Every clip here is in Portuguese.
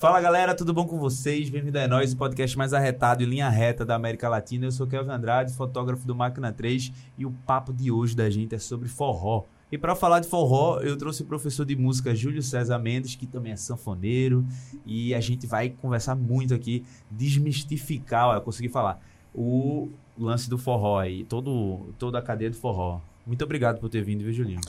Fala galera, tudo bom com vocês? Bem-vindo a nós, o podcast mais arretado em linha reta da América Latina. Eu sou Kelvin Andrade, fotógrafo do Máquina 3 e o papo de hoje da gente é sobre forró. E para falar de forró, eu trouxe o professor de música Júlio César Mendes, que também é sanfoneiro, e a gente vai conversar muito aqui, desmistificar, ó, consegui falar, o lance do forró aí, todo, toda a cadeia do forró. Muito obrigado por ter vindo, viu, Julinho?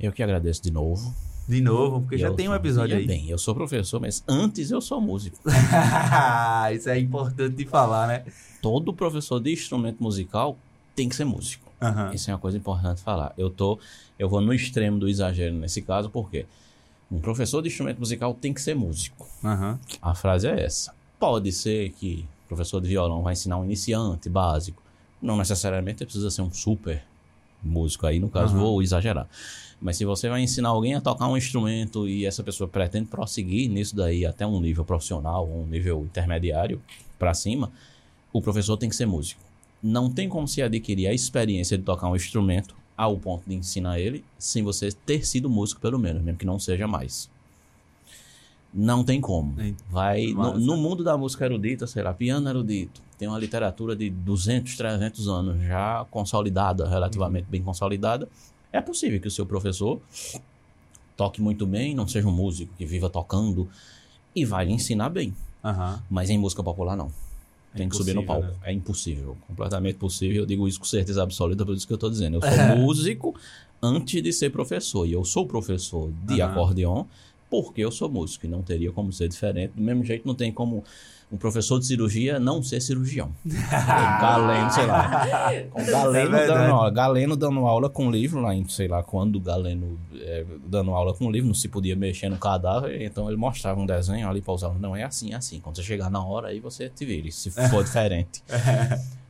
Eu que agradeço de novo. De novo, porque já Eu tem um episódio aí. bem, eu sou professor, mas antes eu sou músico. Isso é importante de falar, né? Todo professor de instrumento musical tem que ser músico. Aham. Isso é uma coisa importante falar. Eu tô, eu vou no extremo do exagero nesse caso, porque um professor de instrumento musical tem que ser músico. Aham. A frase é essa. Pode ser que o professor de violão vai ensinar um iniciante básico. Não necessariamente precisa ser um super músico aí, no caso, Aham. vou exagerar. Mas se você vai ensinar alguém a tocar um instrumento e essa pessoa pretende prosseguir nisso daí até um nível profissional, um nível intermediário para cima, o professor tem que ser músico. Não tem como se adquirir a experiência de tocar um instrumento ao ponto de ensinar ele sem você ter sido músico pelo menos, mesmo que não seja mais. Não tem como. Vai no, no mundo da música erudita, sei lá, piano erudito, tem uma literatura de 200, 300 anos já consolidada, relativamente bem consolidada. É possível que o seu professor toque muito bem, não seja um músico que viva tocando e vai lhe ensinar bem. Aham. Mas em música popular não. É Tem que subir no palco. né? É impossível. Completamente possível. Eu digo isso com certeza absoluta, por isso que eu tô dizendo. Eu sou músico antes de ser professor. E eu sou professor de Aham. acordeon porque eu sou músico. E não teria como ser diferente. Do mesmo jeito, não tem como um professor de cirurgia não ser cirurgião. Galeno, sei lá. Com Galeno É dando aula. Galeno dando aula com livro lá em, sei lá, quando Galeno é, dando aula com livro, não se podia mexer no cadáver, então ele mostrava um desenho ali para os alunos. Não é assim, é assim. Quando você chegar na hora, aí você te vire, se for diferente.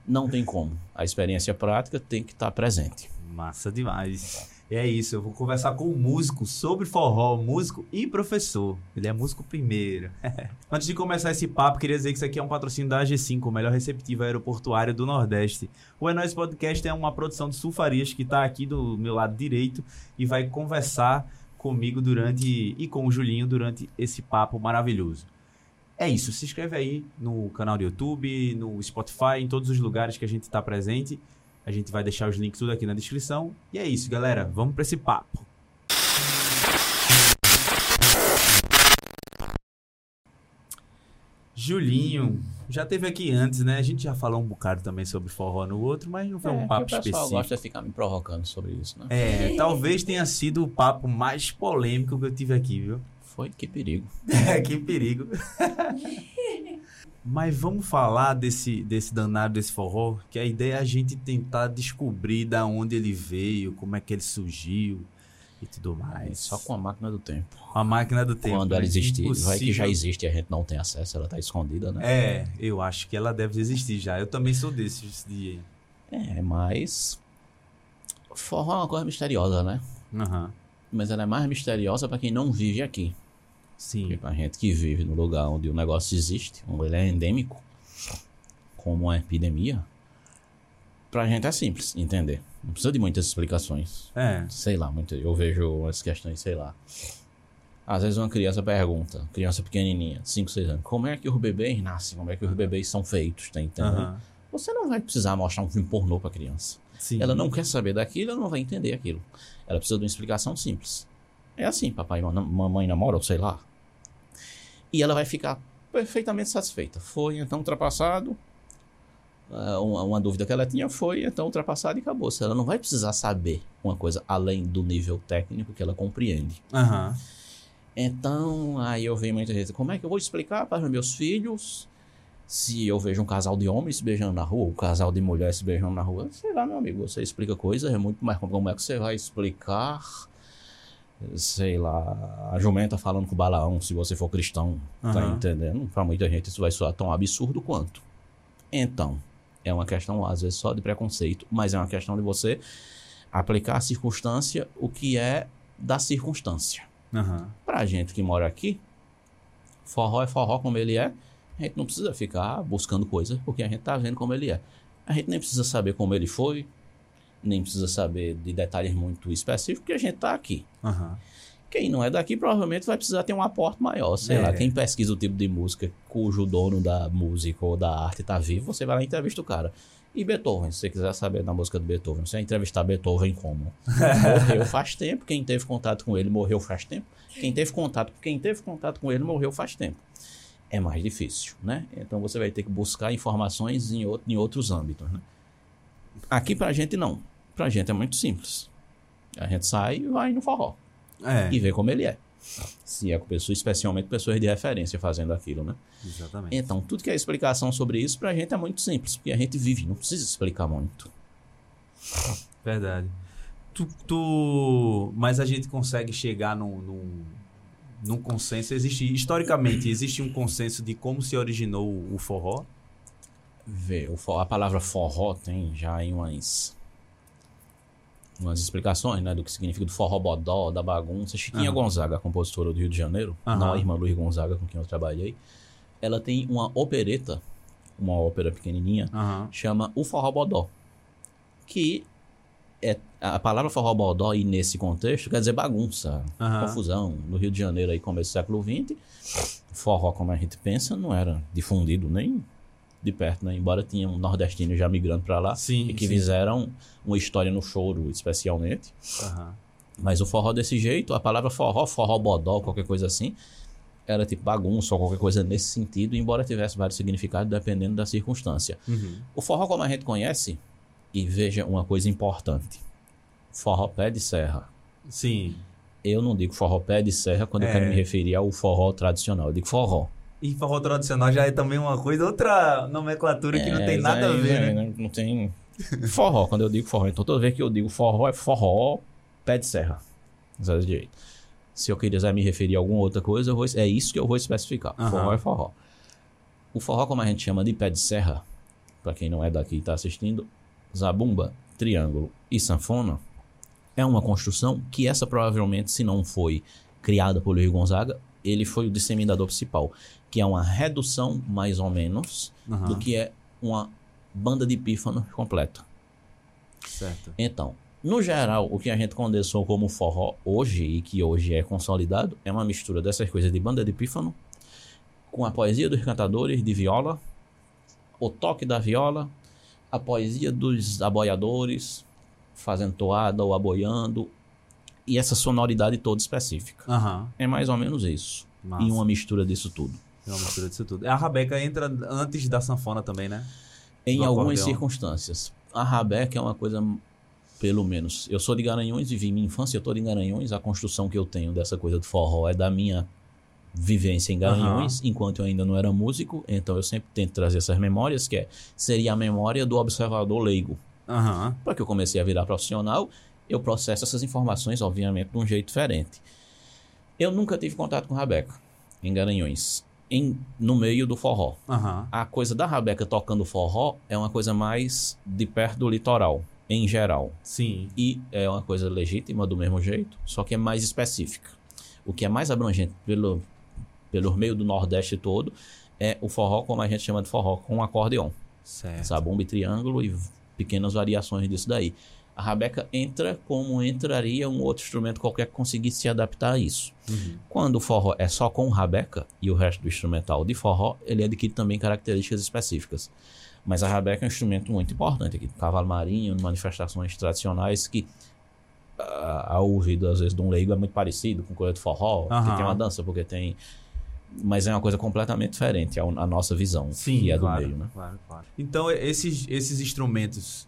Não tem como. A experiência prática tem que estar presente. Massa demais. E é isso, eu vou conversar com um músico sobre forró, músico e professor. Ele é músico primeiro. Antes de começar esse papo, queria dizer que isso aqui é um patrocínio da AG5, o melhor receptivo aeroportuário do Nordeste. O É Nóis Podcast é uma produção de Sulfarias que está aqui do meu lado direito e vai conversar comigo durante e com o Julinho durante esse papo maravilhoso. É isso, se inscreve aí no canal do YouTube, no Spotify, em todos os lugares que a gente está presente. A gente vai deixar os links tudo aqui na descrição. E é isso, galera. Vamos para esse papo. Julinho, já teve aqui antes, né? A gente já falou um bocado também sobre forró no outro, mas não foi um papo É, o pessoal específico. gosta de ficar me provocando sobre isso, né? É, talvez tenha sido o papo mais polêmico que eu tive aqui, viu? Foi que perigo. É, que perigo. Mas vamos falar desse, desse danado desse forró, que a ideia é a gente tentar descobrir da onde ele veio, como é que ele surgiu e tudo mais. Só com a máquina do tempo. a máquina do tempo. Quando né? ela existir. Vai que já existe e a gente não tem acesso, ela tá escondida, né? É, eu acho que ela deve existir já. Eu também sou desses de. É, mas. Forró é uma coisa misteriosa, né? Aham. Mas ela é mais misteriosa pra quem não vive aqui. Sim. Porque pra gente que vive no lugar onde o negócio existe, onde ele é endêmico, como uma epidemia, pra gente é simples entender. Não precisa de muitas explicações. É. Sei lá, muito, eu vejo as questões, sei lá. Às vezes uma criança pergunta, criança pequenininha, 5, 6 anos, como é que os bebês nascem? Como é que os bebês são feitos? Tá entendendo? Aham. Você não vai precisar mostrar um filme pornô pra criança. Sim. Ela não quer saber daquilo, ela não vai entender aquilo. Ela precisa de uma explicação simples. É assim, papai e mam- mamãe namoram, sei lá. E ela vai ficar perfeitamente satisfeita. Foi então ultrapassado. Ah, uma, uma dúvida que ela tinha foi então ultrapassado e acabou. Ela não vai precisar saber uma coisa além do nível técnico que ela compreende. Aham. Então, aí eu vejo muita gente, como é que eu vou explicar para os meus filhos se eu vejo um casal de homens se beijando na rua, um casal de mulheres se beijando na rua? Sei lá, meu amigo, você explica coisas, é muito mais como é que você vai explicar, sei lá, a jumenta falando com o Balaão, se você for cristão, tá Aham. entendendo? Para muita gente isso vai soar tão absurdo quanto. Então, é uma questão, às vezes, só de preconceito, mas é uma questão de você aplicar a circunstância, o que é da circunstância. Aham. Pra gente que mora aqui, forró é forró como ele é. A gente não precisa ficar buscando coisas, porque a gente tá vendo como ele é. A gente nem precisa saber como ele foi, nem precisa saber de detalhes muito específicos, porque a gente tá aqui. Aham. Quem não é daqui provavelmente vai precisar ter um aporte maior. Sei É. lá, quem pesquisa o tipo de música cujo dono da música ou da arte tá vivo, você vai lá e entrevista o cara. E Beethoven, se você quiser saber da música do Beethoven, você vai entrevistar Beethoven como? morreu faz tempo, quem teve contato com ele morreu faz tempo. Quem teve contato, quem teve contato com ele morreu faz tempo. É mais difícil, né? Então você vai ter que buscar informações em, outro, em outros âmbitos, né? Aqui pra gente não. Pra gente é muito simples. A gente sai e vai no forró É, e vê como ele é. Se é com pessoas, especialmente pessoas de referência fazendo aquilo, né? exatamente. Então, tudo que é explicação sobre isso pra gente é muito simples, porque a gente vive, não precisa explicar muito. Verdade. Tu, tu- Mas a gente consegue chegar num, num, num consenso. Existe, historicamente, existe um consenso de como se originou o o forró? For- a palavra forró tem já em umas umas explicações, né, do que significa do forró bodó, da bagunça. Chiquinha Aham. Gonzaga, compositora do Rio de Janeiro, Aham. não a irmã Luiz Gonzaga com quem eu trabalhei, ela tem uma opereta, uma ópera pequenininha, Aham. chama O Forró Bodó. Que é a palavra forró bodó e nesse contexto quer dizer bagunça, Aham. confusão. No Rio de Janeiro aí começo do século XX, forró como a gente pensa não era difundido nem de perto, né? Embora tinha um nordestino já migrando para lá Sim, e que sim. fizeram uma história no choro especialmente. Aham. Mas o forró desse jeito, a palavra forró, forró bodó, qualquer coisa assim, era tipo bagunça ou qualquer coisa nesse sentido, embora tivesse vários significados dependendo da circunstância. Uhum. O forró, como a gente conhece, e veja uma coisa importante: forró pé de serra. Sim. Eu não digo forró pé de serra quando eu É. quero me referir ao forró tradicional. Eu digo forró. E forró tradicional já é também uma coisa, outra nomenclatura que não É, tem nada a aí, ver, né, né? Não tem. Forró, quando eu digo forró. Então toda vez que eu digo forró, é forró pé de serra. Zé direito. Se eu quiser me referir a alguma outra coisa, eu vou, é isso que eu vou especificar. Aham. Forró é forró. O forró, como a gente chama de pé de serra, para quem não é daqui e está assistindo, zabumba, triângulo e sanfona, é uma construção que essa provavelmente, se não foi criada por Luiz Gonzaga, ele foi o disseminador principal, que é uma redução, mais ou menos, Aham. do que é uma banda de pífano completa. Certo. Então, no geral, o que a gente condensou como forró hoje e que hoje é consolidado é uma mistura dessas coisas de banda de pífano com a poesia dos cantadores de viola, o toque da viola, a poesia dos aboiadores fazendo toada ou aboiando e essa sonoridade toda específica. Aham. É mais ou menos isso. Massa. E uma mistura disso tudo. É uma mistura disso tudo. A rabeca entra antes da sanfona também, né? Em algumas acordeão. circunstâncias. A rabeca é uma coisa, pelo menos. Eu sou de Garanhões, vivi minha infância toda em Garanhões. A construção que eu tenho dessa coisa do forró é da minha vivência em Garanhões, enquanto eu ainda não era músico. Então eu sempre tento trazer essas memórias, que é, seria a memória do observador leigo. Aham. Para que eu comecei a virar profissional, eu processo essas informações, obviamente, de um jeito diferente. Eu nunca tive contato com rabeca em Garanhões, em, no meio do forró Aham. a coisa da Rabeca tocando forró é uma coisa mais de perto do litoral, em geral. Sim. E é uma coisa legítima do mesmo jeito, só que é mais específica. O que é mais abrangente pelo, pelo meio do Nordeste todo é o forró, como a gente chama de forró, com acordeon. Certo. Zabumba e triângulo e pequenas variações disso daí. A Rabeca entra como entraria um outro instrumento qualquer que conseguisse se adaptar a isso. Uhum. Quando o forró é só com rabeca e o resto do instrumental de forró, ele adquire também características específicas. Mas a rabeca é um instrumento muito importante aqui, cavalo marinho, manifestações tradicionais que ah, ao ouvido às vezes de um leigo é muito parecido com coisa de forró, porque Aham. tem uma dança, porque tem mas é uma coisa completamente diferente à, à nossa visão, Sim, que é do claro, meio, né? claro, claro. Então, esses, esses instrumentos,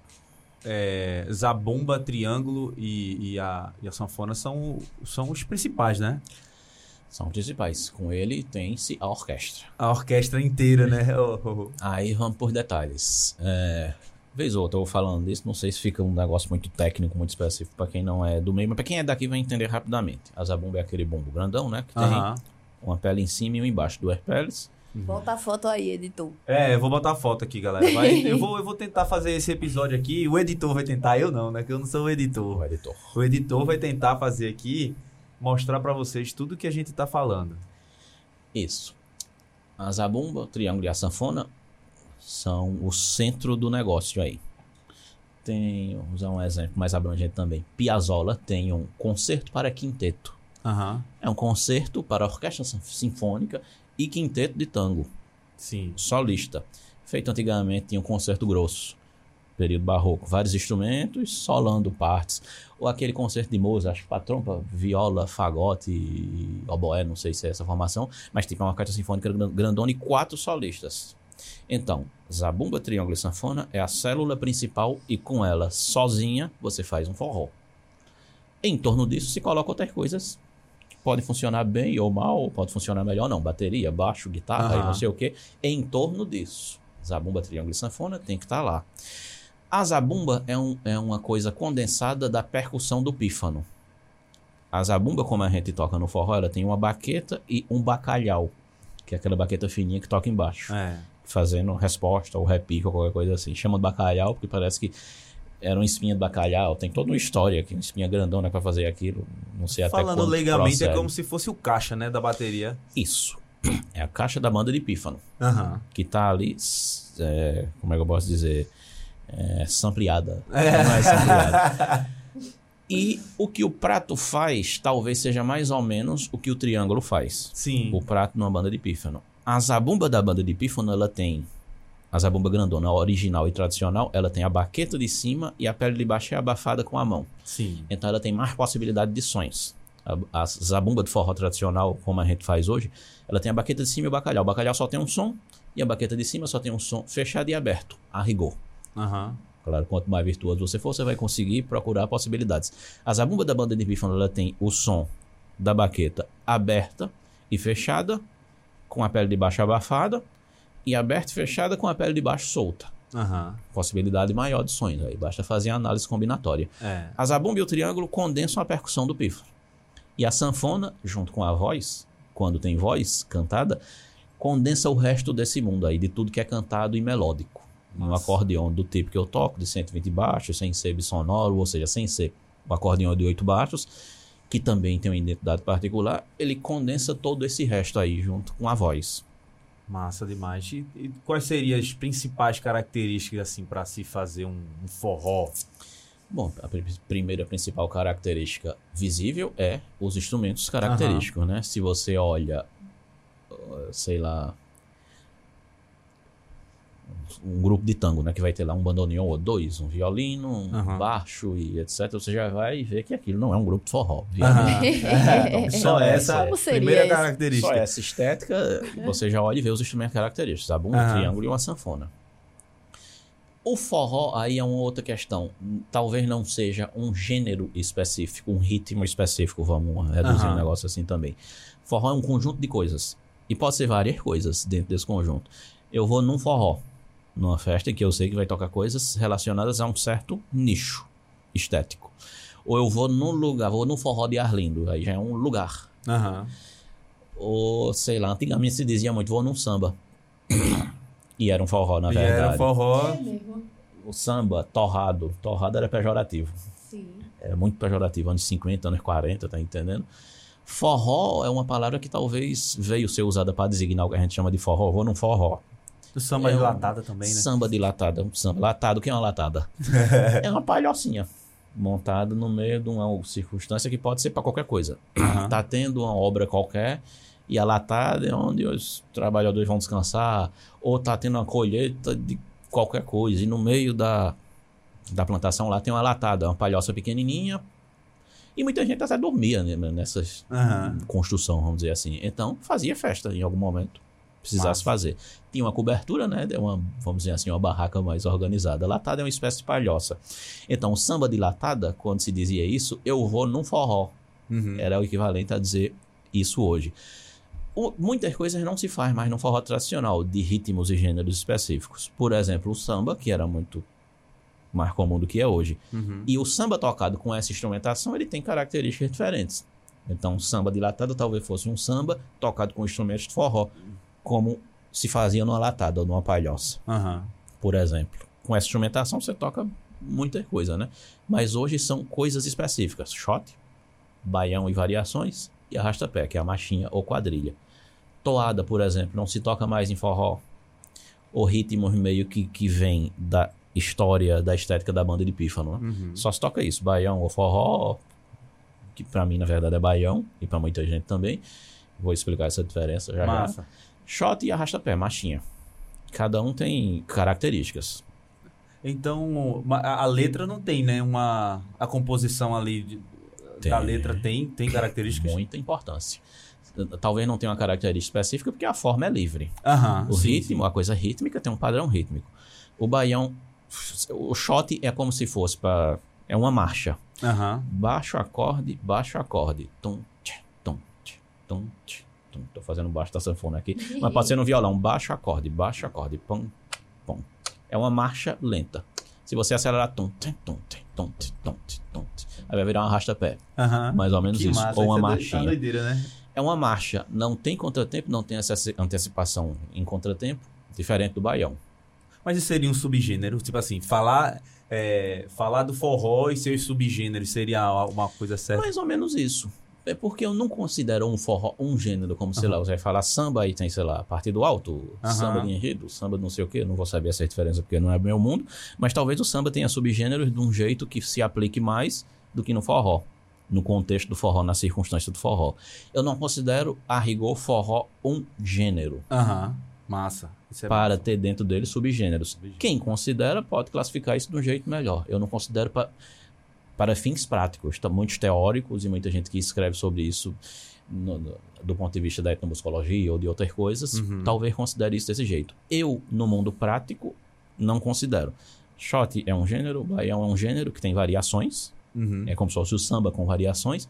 é, zabumba, triângulo e, e, a, e a sanfona são, são os principais, né? São principais. Com ele tem-se a orquestra. A orquestra inteira, né? O- o- Aí vamos por detalhes. É, vez ou outra eu vou falando disso, não sei se fica um negócio muito técnico, muito específico para quem não é do meio, mas para quem é daqui vai entender rapidamente. A zabumba é aquele bumbo grandão, né? Que tem Aham. uma pele em cima e uma embaixo, duas peles. Bota a foto aí, editor. É, eu vou botar a foto aqui, galera. Vai- eu, vou, eu vou tentar fazer esse episódio aqui. O editor vai tentar, eu não, né? Que eu não sou o editor. O editor. O editor vai tentar fazer aqui, mostrar pra vocês tudo que a gente tá falando. Isso. A zabumba, o triângulo e a sanfona são o centro do negócio aí. Tem, vou usar um exemplo mais abrangente também. Piazzolla tem um concerto para quinteto Aham. É um concerto para orquestra sin- sinfônica e quinteto de tango, Sim. solista. Feito antigamente, tinha um concerto grosso, período barroco, vários instrumentos, solando partes. Ou aquele concerto de Mozart, acho que para trompa, viola, fagote, e oboé, não sei se é essa formação, mas tipo é uma orquestra sinfônica gran- grandona e quatro solistas. Então, zabumba, triângulo e sanfona é a célula principal e com ela, sozinha, você faz um forró. Em torno disso se coloca outras coisas podem funcionar bem ou mal, pode funcionar melhor não, bateria, baixo, guitarra Aham. não sei o que. Em torno disso, zabumba, triângulo e sanfona tem que estar lá. A zabumba é, um- é uma coisa condensada da percussão do pífano. A zabumba, como a gente toca no forró, ela tem uma baqueta e um bacalhau, que é aquela baqueta fininha que toca embaixo É. fazendo resposta ou repique ou qualquer coisa assim. Chama de bacalhau porque parece que era uma espinha de bacalhau. Tem toda uma história aqui, uma espinha grandona pra fazer aquilo. Não sei até Falando legalmente, é procede. como se fosse o caixa, né, da bateria. Isso. É a caixa da banda de pífano. Aham. Que tá ali, é, como é que eu posso dizer? É, sampleada. É. Não é sampleada. E o que o prato faz, talvez seja mais ou menos o que o triângulo faz. Sim. o prato numa banda de pífano. A zabumba da banda de pífano, ela tem a zabumba grandona, a original e tradicional, ela tem a baqueta de cima e a pele de baixo é abafada com a mão. Sim. Então ela tem mais possibilidade de sons. A, a zabumba de forró tradicional, como a gente faz hoje, ela tem a baqueta de cima e o bacalhau. O bacalhau só tem um som e a baqueta de cima só tem um som fechado e aberto, a rigor. Aham. Claro, quanto mais virtuoso você for, você vai conseguir procurar possibilidades. A zabumba da banda de pífano, ela tem o som da baqueta aberta e fechada, com a pele de baixo abafada, e aberta e fechada com a pele de baixo solta. Aham. Possibilidade maior de sons, aí basta fazer a análise combinatória. É. A zabumba e o triângulo condensam a percussão do pífano. E a sanfona, junto com a voz, quando tem voz cantada, condensa o resto desse mundo aí, de tudo que é cantado e melódico. Um Nossa. acordeão do tipo que eu toco, de 120 baixos, sem ser bissonoro, ou seja, sem ser o acordeão de 8 baixos, que também tem uma identidade particular, ele condensa todo esse resto aí, junto com a voz. Massa demais. E, e quais seriam as principais características, assim, pra se fazer um, um forró? Bom, a pri- primeira principal característica visível é os instrumentos característicos, né? Se você olha, sei lá, um grupo de tango, né? Que vai ter lá um bandoneon ou dois, um violino, um Aham. baixo e etc. Você já vai ver que aquilo não é um grupo de forró. Obviamente. É, só Então, essa Como seria primeira esse? característica. Só essa estética, você já olha e vê os instrumentos característicos. A bunda, um Aham. triângulo e uma sanfona. O forró aí é uma outra questão. Talvez não seja um gênero específico, um ritmo específico, vamos reduzir Aham. um negócio assim também. Forró é um conjunto de coisas. E pode ser várias coisas dentro desse conjunto. Eu vou num forró, numa festa que eu sei que vai tocar coisas relacionadas a um certo nicho estético. Ou eu vou num lugar, vou num forró de Arlindo, aí já é um lugar. Aham. Ou, sei lá, antigamente se dizia muito, vou num samba. e era um forró, na E verdade. era forró. mesmo. O samba, torrado. Torrado era pejorativo. Sim. Era muito pejorativo, anos 50, anos 40, tá entendendo? Forró é uma palavra que talvez veio ser usada para designar o que a gente chama de forró. Vou num forró. O samba É um dilatada também, né? Samba dilatada. Um samba latado, o que é uma latada? é uma palhocinha. Montada no meio de uma circunstância que pode ser para qualquer coisa. Aham. tá tendo uma obra qualquer e a latada é onde os trabalhadores vão descansar, ou tá tendo uma colheita de qualquer coisa, e no meio da, da plantação lá tem uma latada, uma palhoça pequenininha, e muita gente até dormia né, nessas Aham. construção, vamos dizer assim. Então fazia festa em algum momento, precisasse Massa. fazer. Tinha uma cobertura, né, uma, vamos dizer assim, uma barraca mais organizada. Latada é uma espécie de palhoça. Então, samba de latada, quando se dizia isso, eu vou num forró Uhum. era o equivalente a dizer isso hoje. O- muitas coisas não se faz mais no forró tradicional, de ritmos e gêneros específicos. Por exemplo, o samba, que era muito mais comum do que é hoje. Uhum. E o samba tocado com essa instrumentação, ele tem características diferentes. Então, o samba dilatado talvez fosse um samba tocado com instrumentos de forró, como se fazia numa latada ou numa palhoça Aham. por exemplo. Com essa instrumentação você toca muita coisa, né? Mas hoje são coisas específicas. Shot, baião e variações e arrasta-pé, que é a marchinha ou quadrilha. Toada, por exemplo, não se toca mais em forró. Ou ritmos meio que, que vem da história, da estética da banda de pífano, né? Uhum. Só se toca isso, baião ou forró, que pra mim, na verdade, é baião, e pra muita gente também. Vou explicar essa diferença já já. Shot e arrasta-pé, machinha. Cada um tem características. Então, a a letra não tem, né? Uma, a composição ali de- da Tem. letra tem, tem características? Muita importância. Talvez não tenha uma característica específica, porque a forma é livre. O sim, ritmo, a coisa rítmica tem um padrão rítmico. O baião, o shot é como se fosse para é uma marcha. sim. Baixo acorde, baixo acorde. Tum, tch, tum, tch, tum, tch, Estou fazendo baixo da sanfona aqui. Mas pode ser no violão. Baixo acorde, baixo acorde. Pum, pum. É uma marcha lenta. Se você acelerar, tum, tum, tum, tum, tum, tum, aí vai virar um arrasta-pé. Uhum. Mais ou menos que isso. Massa. Ou uma é tá marchinha. Doideira, né? É uma marcha. Não tem contratempo, não tem essa antecipação em contratempo. Diferente do baião. Mas isso seria um subgênero? Tipo assim, falar... É, falar do forró e seus subgêneros seria uma coisa certa? Mais ou menos isso. É porque eu não considero um forró um gênero, como, sei lá, você vai falar samba e tem, sei lá, partido alto, Aham. samba de enredo, samba de não sei o quê, eu não vou saber essa diferença porque não é meu mundo, mas talvez o samba tenha subgêneros de um jeito que se aplique mais do que no forró, no contexto do forró, na circunstância do forró. Eu não considero, a rigor, forró um gênero, Aham. Massa. Isso é para massa. ter dentro dele subgêneros. Quem considera pode classificar isso de um jeito melhor. Eu não considero pa- para fins práticos. Tá, muitos teóricos e muita gente que escreve sobre isso no- no- do ponto de vista da etnomusicologia ou de outras coisas, Uhum. talvez considere isso desse jeito. Eu, no mundo prático, não considero. Shot é um gênero, baião é um gênero que tem variações, Uhum. é como se fosse o samba com variações,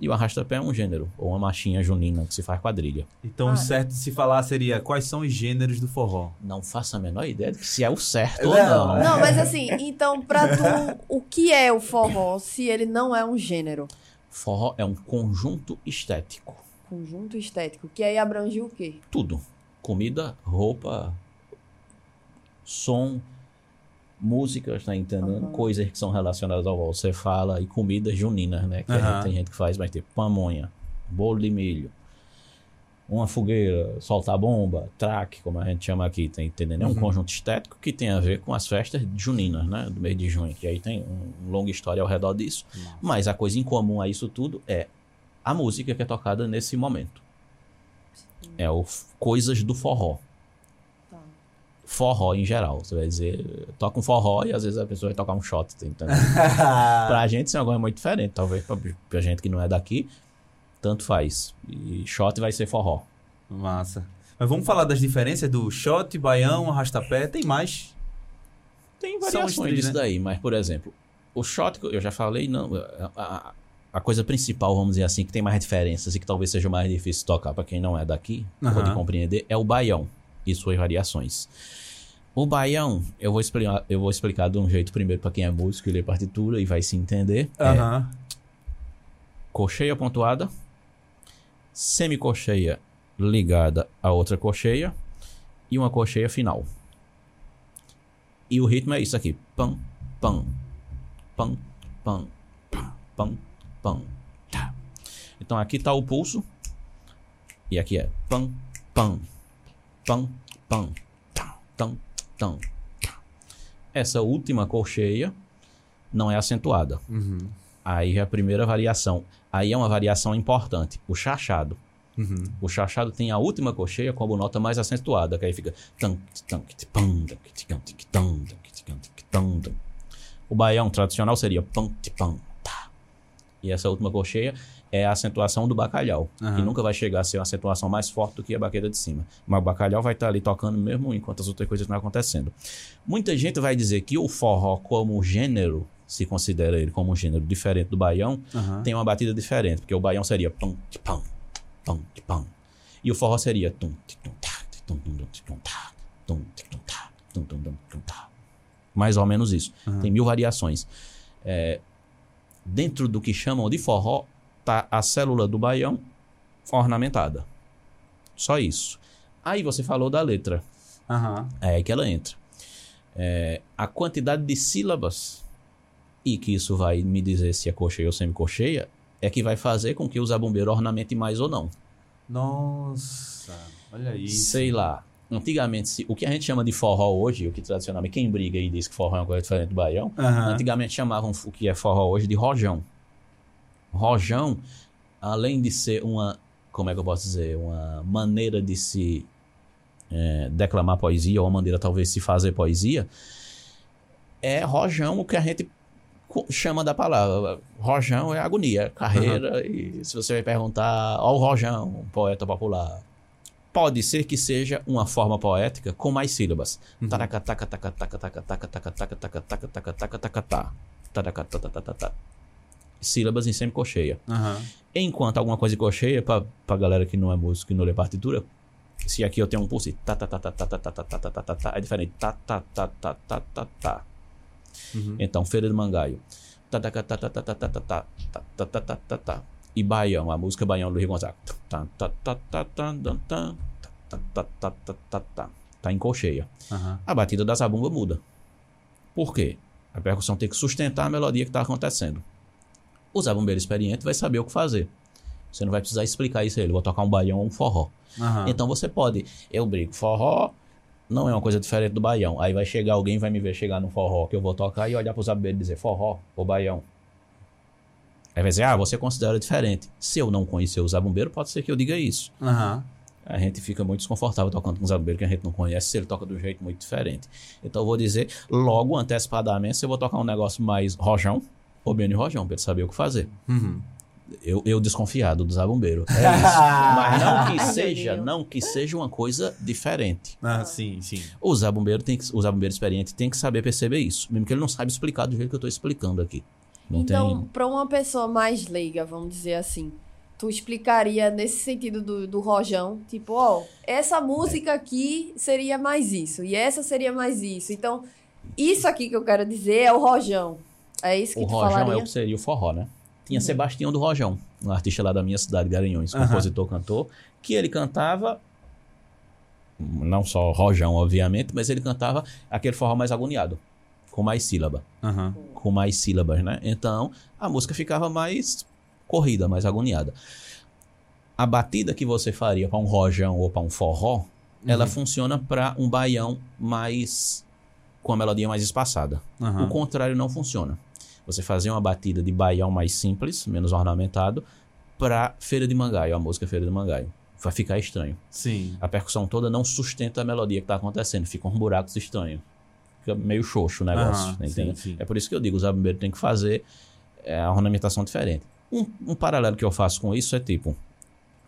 e o arrasta-pé é um gênero, ou uma machinha junina que se faz quadrilha. Então, Ah. o certo de se falar seria quais são os gêneros do forró. Não faço a menor ideia de que se é o certo ou Não, não. Não, mas assim, então, pra tu, o que é o forró se ele não é um gênero? Forró é um conjunto estético. Conjunto estético, que aí abrange o quê? Tudo. Comida, roupa, som, músicas, tá entendendo? Aham. Coisas que são relacionadas ao você fala e comidas juninas, né? Que gente- tem gente que faz, vai ter pamonha, bolo de milho, uma fogueira, soltar bomba, traque, como a gente chama aqui, tá entendendo? É um Uhum. conjunto estético que tem a ver com as festas juninas, né? Do mês de junho, que aí tem um- uma longa história ao redor disso. Mas a coisa em comum a isso tudo é a música que é tocada nesse momento. É o coisas do forró. Forró em geral. Você vai dizer, toca um forró e às vezes a pessoa vai tocar um shot, entendendo? pra gente isso é uma coisa muito diferente. Talvez pra, pra gente que não é daqui, tanto faz. E shot vai ser forró. Massa. Mas vamos falar das diferenças do shot, baião, arrastapé. Tem mais. Tem variações os três, disso né? daí, mas, por exemplo, o shot, que eu já falei, não. A, a- coisa principal, vamos dizer assim, que tem mais diferenças e que talvez seja mais difícil tocar para quem não é daqui, ou de Aham. compreender, é o baião e suas variações. O baião, eu vou explicar, eu vou explicar de um jeito primeiro para quem é músico e lê partitura e vai se entender. É cocheia pontuada, semicocheia ligada a outra cocheia e uma cocheia final. E o ritmo é isso aqui: pam, pam, pam, pam, pam, pam. tá. Então aqui está o pulso e aqui é pam, pam, pam, pam, tam, tam, tam. Essa última cocheia não é acentuada. Uhum. Aí é a primeira variação. Aí é uma variação importante, o chachado. Uhum. O chachado tem a última cocheia como nota mais acentuada, que aí fica. O baião tradicional seria tá. E essa última cocheia é a acentuação do bacalhau, Aham. que nunca vai chegar a ser uma acentuação mais forte do que a baqueta de cima. Mas o bacalhau vai estar ali tocando mesmo enquanto as outras coisas estão acontecendo. Muita gente vai dizer que o forró como gênero, se considera ele como um gênero diferente do baião, Aham. tem uma batida diferente, porque o baião seria ti, pam, ti, pam. E o forró seria tum, ti, tum, tá, tum, tum, tum, tum, tá, tum, tum, tá, tum, tum, tum, tum, tá. Mais ou menos isso. Aham. Tem mil variações. É, dentro do que chamam de forró, tá a célula do baião ornamentada. Só isso. Aí você falou da letra. Aham. É aí que ela entra. É, a quantidade de sílabas, e que isso vai me dizer se é cocheia ou semicocheia, é que vai fazer com que o zabumbeiro ornamente mais ou não. Nossa, olha isso. Sei lá. Antigamente, se- o que a gente chama de forró hoje, o que tradicionalmente quem briga e diz que forró é uma coisa diferente do baião, Aham. antigamente chamavam o que é forró hoje de rojão. Rojão, além de ser uma, como é que eu posso dizer, uma maneira de se é, declamar poesia, ou uma maneira talvez de se fazer poesia, é rojão o que a gente chama da palavra. Rojão é agonia, carreira, e se você vai perguntar, ó o rojão, um poeta popular, pode ser que seja uma forma poética com mais sílabas. Taraca, taca, taca, taca, taca, taca, taca, taca, taca, taca, taca, taca, taca, tá. Taraca, ta, ta, ta, ta, ta. Sílabas em semicocheia. Aham. Enquanto alguma coisa em cocheia, pra, pra galera que não é músico e não lê partitura, se aqui eu tenho um pulso, e tá, tá, tá, tá, tá, tá, tá, tá, tá, tá, tá, tá, tá, é diferente. Tá, tá, tá, tá, tá, tá, tá. Uhum. Então, Feira do Mangaio. Tá, tá, tá, tá, tá, tá, tá, tá, tá, tá, tá, tá, tá, tá, tá. E Baião, a música Baião do Rio Gonzaga. Tá, tá, tá, tá, tá, tá, tá, tá, tá, tá, tá, tá, tá, tá. Tá em colcheia. Aham. A batida da zabumba muda. Por quê? A percussão tem que sustentar a melodia que está acontecendo. O zabumbeiro experiente vai saber o que fazer. Você não vai precisar explicar isso a ele. Vou tocar um baião ou um forró. Aham. Então você pode. Eu brigo, forró não é uma coisa diferente do baião. Aí vai chegar alguém, vai me ver chegar no forró que eu vou tocar e olhar pro zabumbeiro e dizer forró ou baião. Aí vai dizer, ah, você considera diferente. Se eu não conhecer o zabumbeiro, pode ser que eu diga isso. Aham. A gente fica muito desconfortável tocando com um zabumbeiro que a gente não conhece, se ele toca de um jeito muito diferente. Então eu vou dizer logo, antecipadamente, se eu vou tocar um negócio mais rojão de rojão, pra ele saber o que fazer. Uhum. Eu, eu desconfiado do zabumbeiro. É isso. Mas não que seja, não que seja uma coisa diferente. Ah, sim, sim. O zabumbeiro tem que, o zabumbeiro experiente tem que saber perceber isso, mesmo que ele não saiba explicar do jeito que eu estou explicando aqui. Não Então, tem. para uma pessoa mais leiga, vamos dizer assim, tu explicaria nesse sentido do, do rojão, tipo, ó, essa música aqui seria mais isso, e essa seria mais isso. Então, isso aqui que eu quero dizer é o rojão. É isso que O tu rojão é falaria? o que seria o forró, né? Tinha Sebastião do Rojão, um artista lá da minha cidade, Garanhões, Aham. compositor, cantor, que ele cantava não só rojão, obviamente, mas ele cantava aquele forró mais agoniado, com mais sílaba, Aham. com mais sílabas, né? Então, a música ficava mais corrida, mais agoniada. A batida que você faria para um rojão ou para um forró, ela funciona para um baião mais com a melodia mais espaçada. Aham. O contrário não funciona. Você fazer uma batida de baião mais simples, menos ornamentado, para Feira de Mangaio, a música Feira de Mangaio. Vai ficar estranho. Sim. A percussão toda não sustenta a melodia que está acontecendo, ficam uns buracos estranhos. Fica meio xoxo o negócio, entende? sim, sim. É por isso que eu digo, o zabumbeiro tem que fazer é, a ornamentação diferente. Um, um paralelo que eu faço com isso é tipo,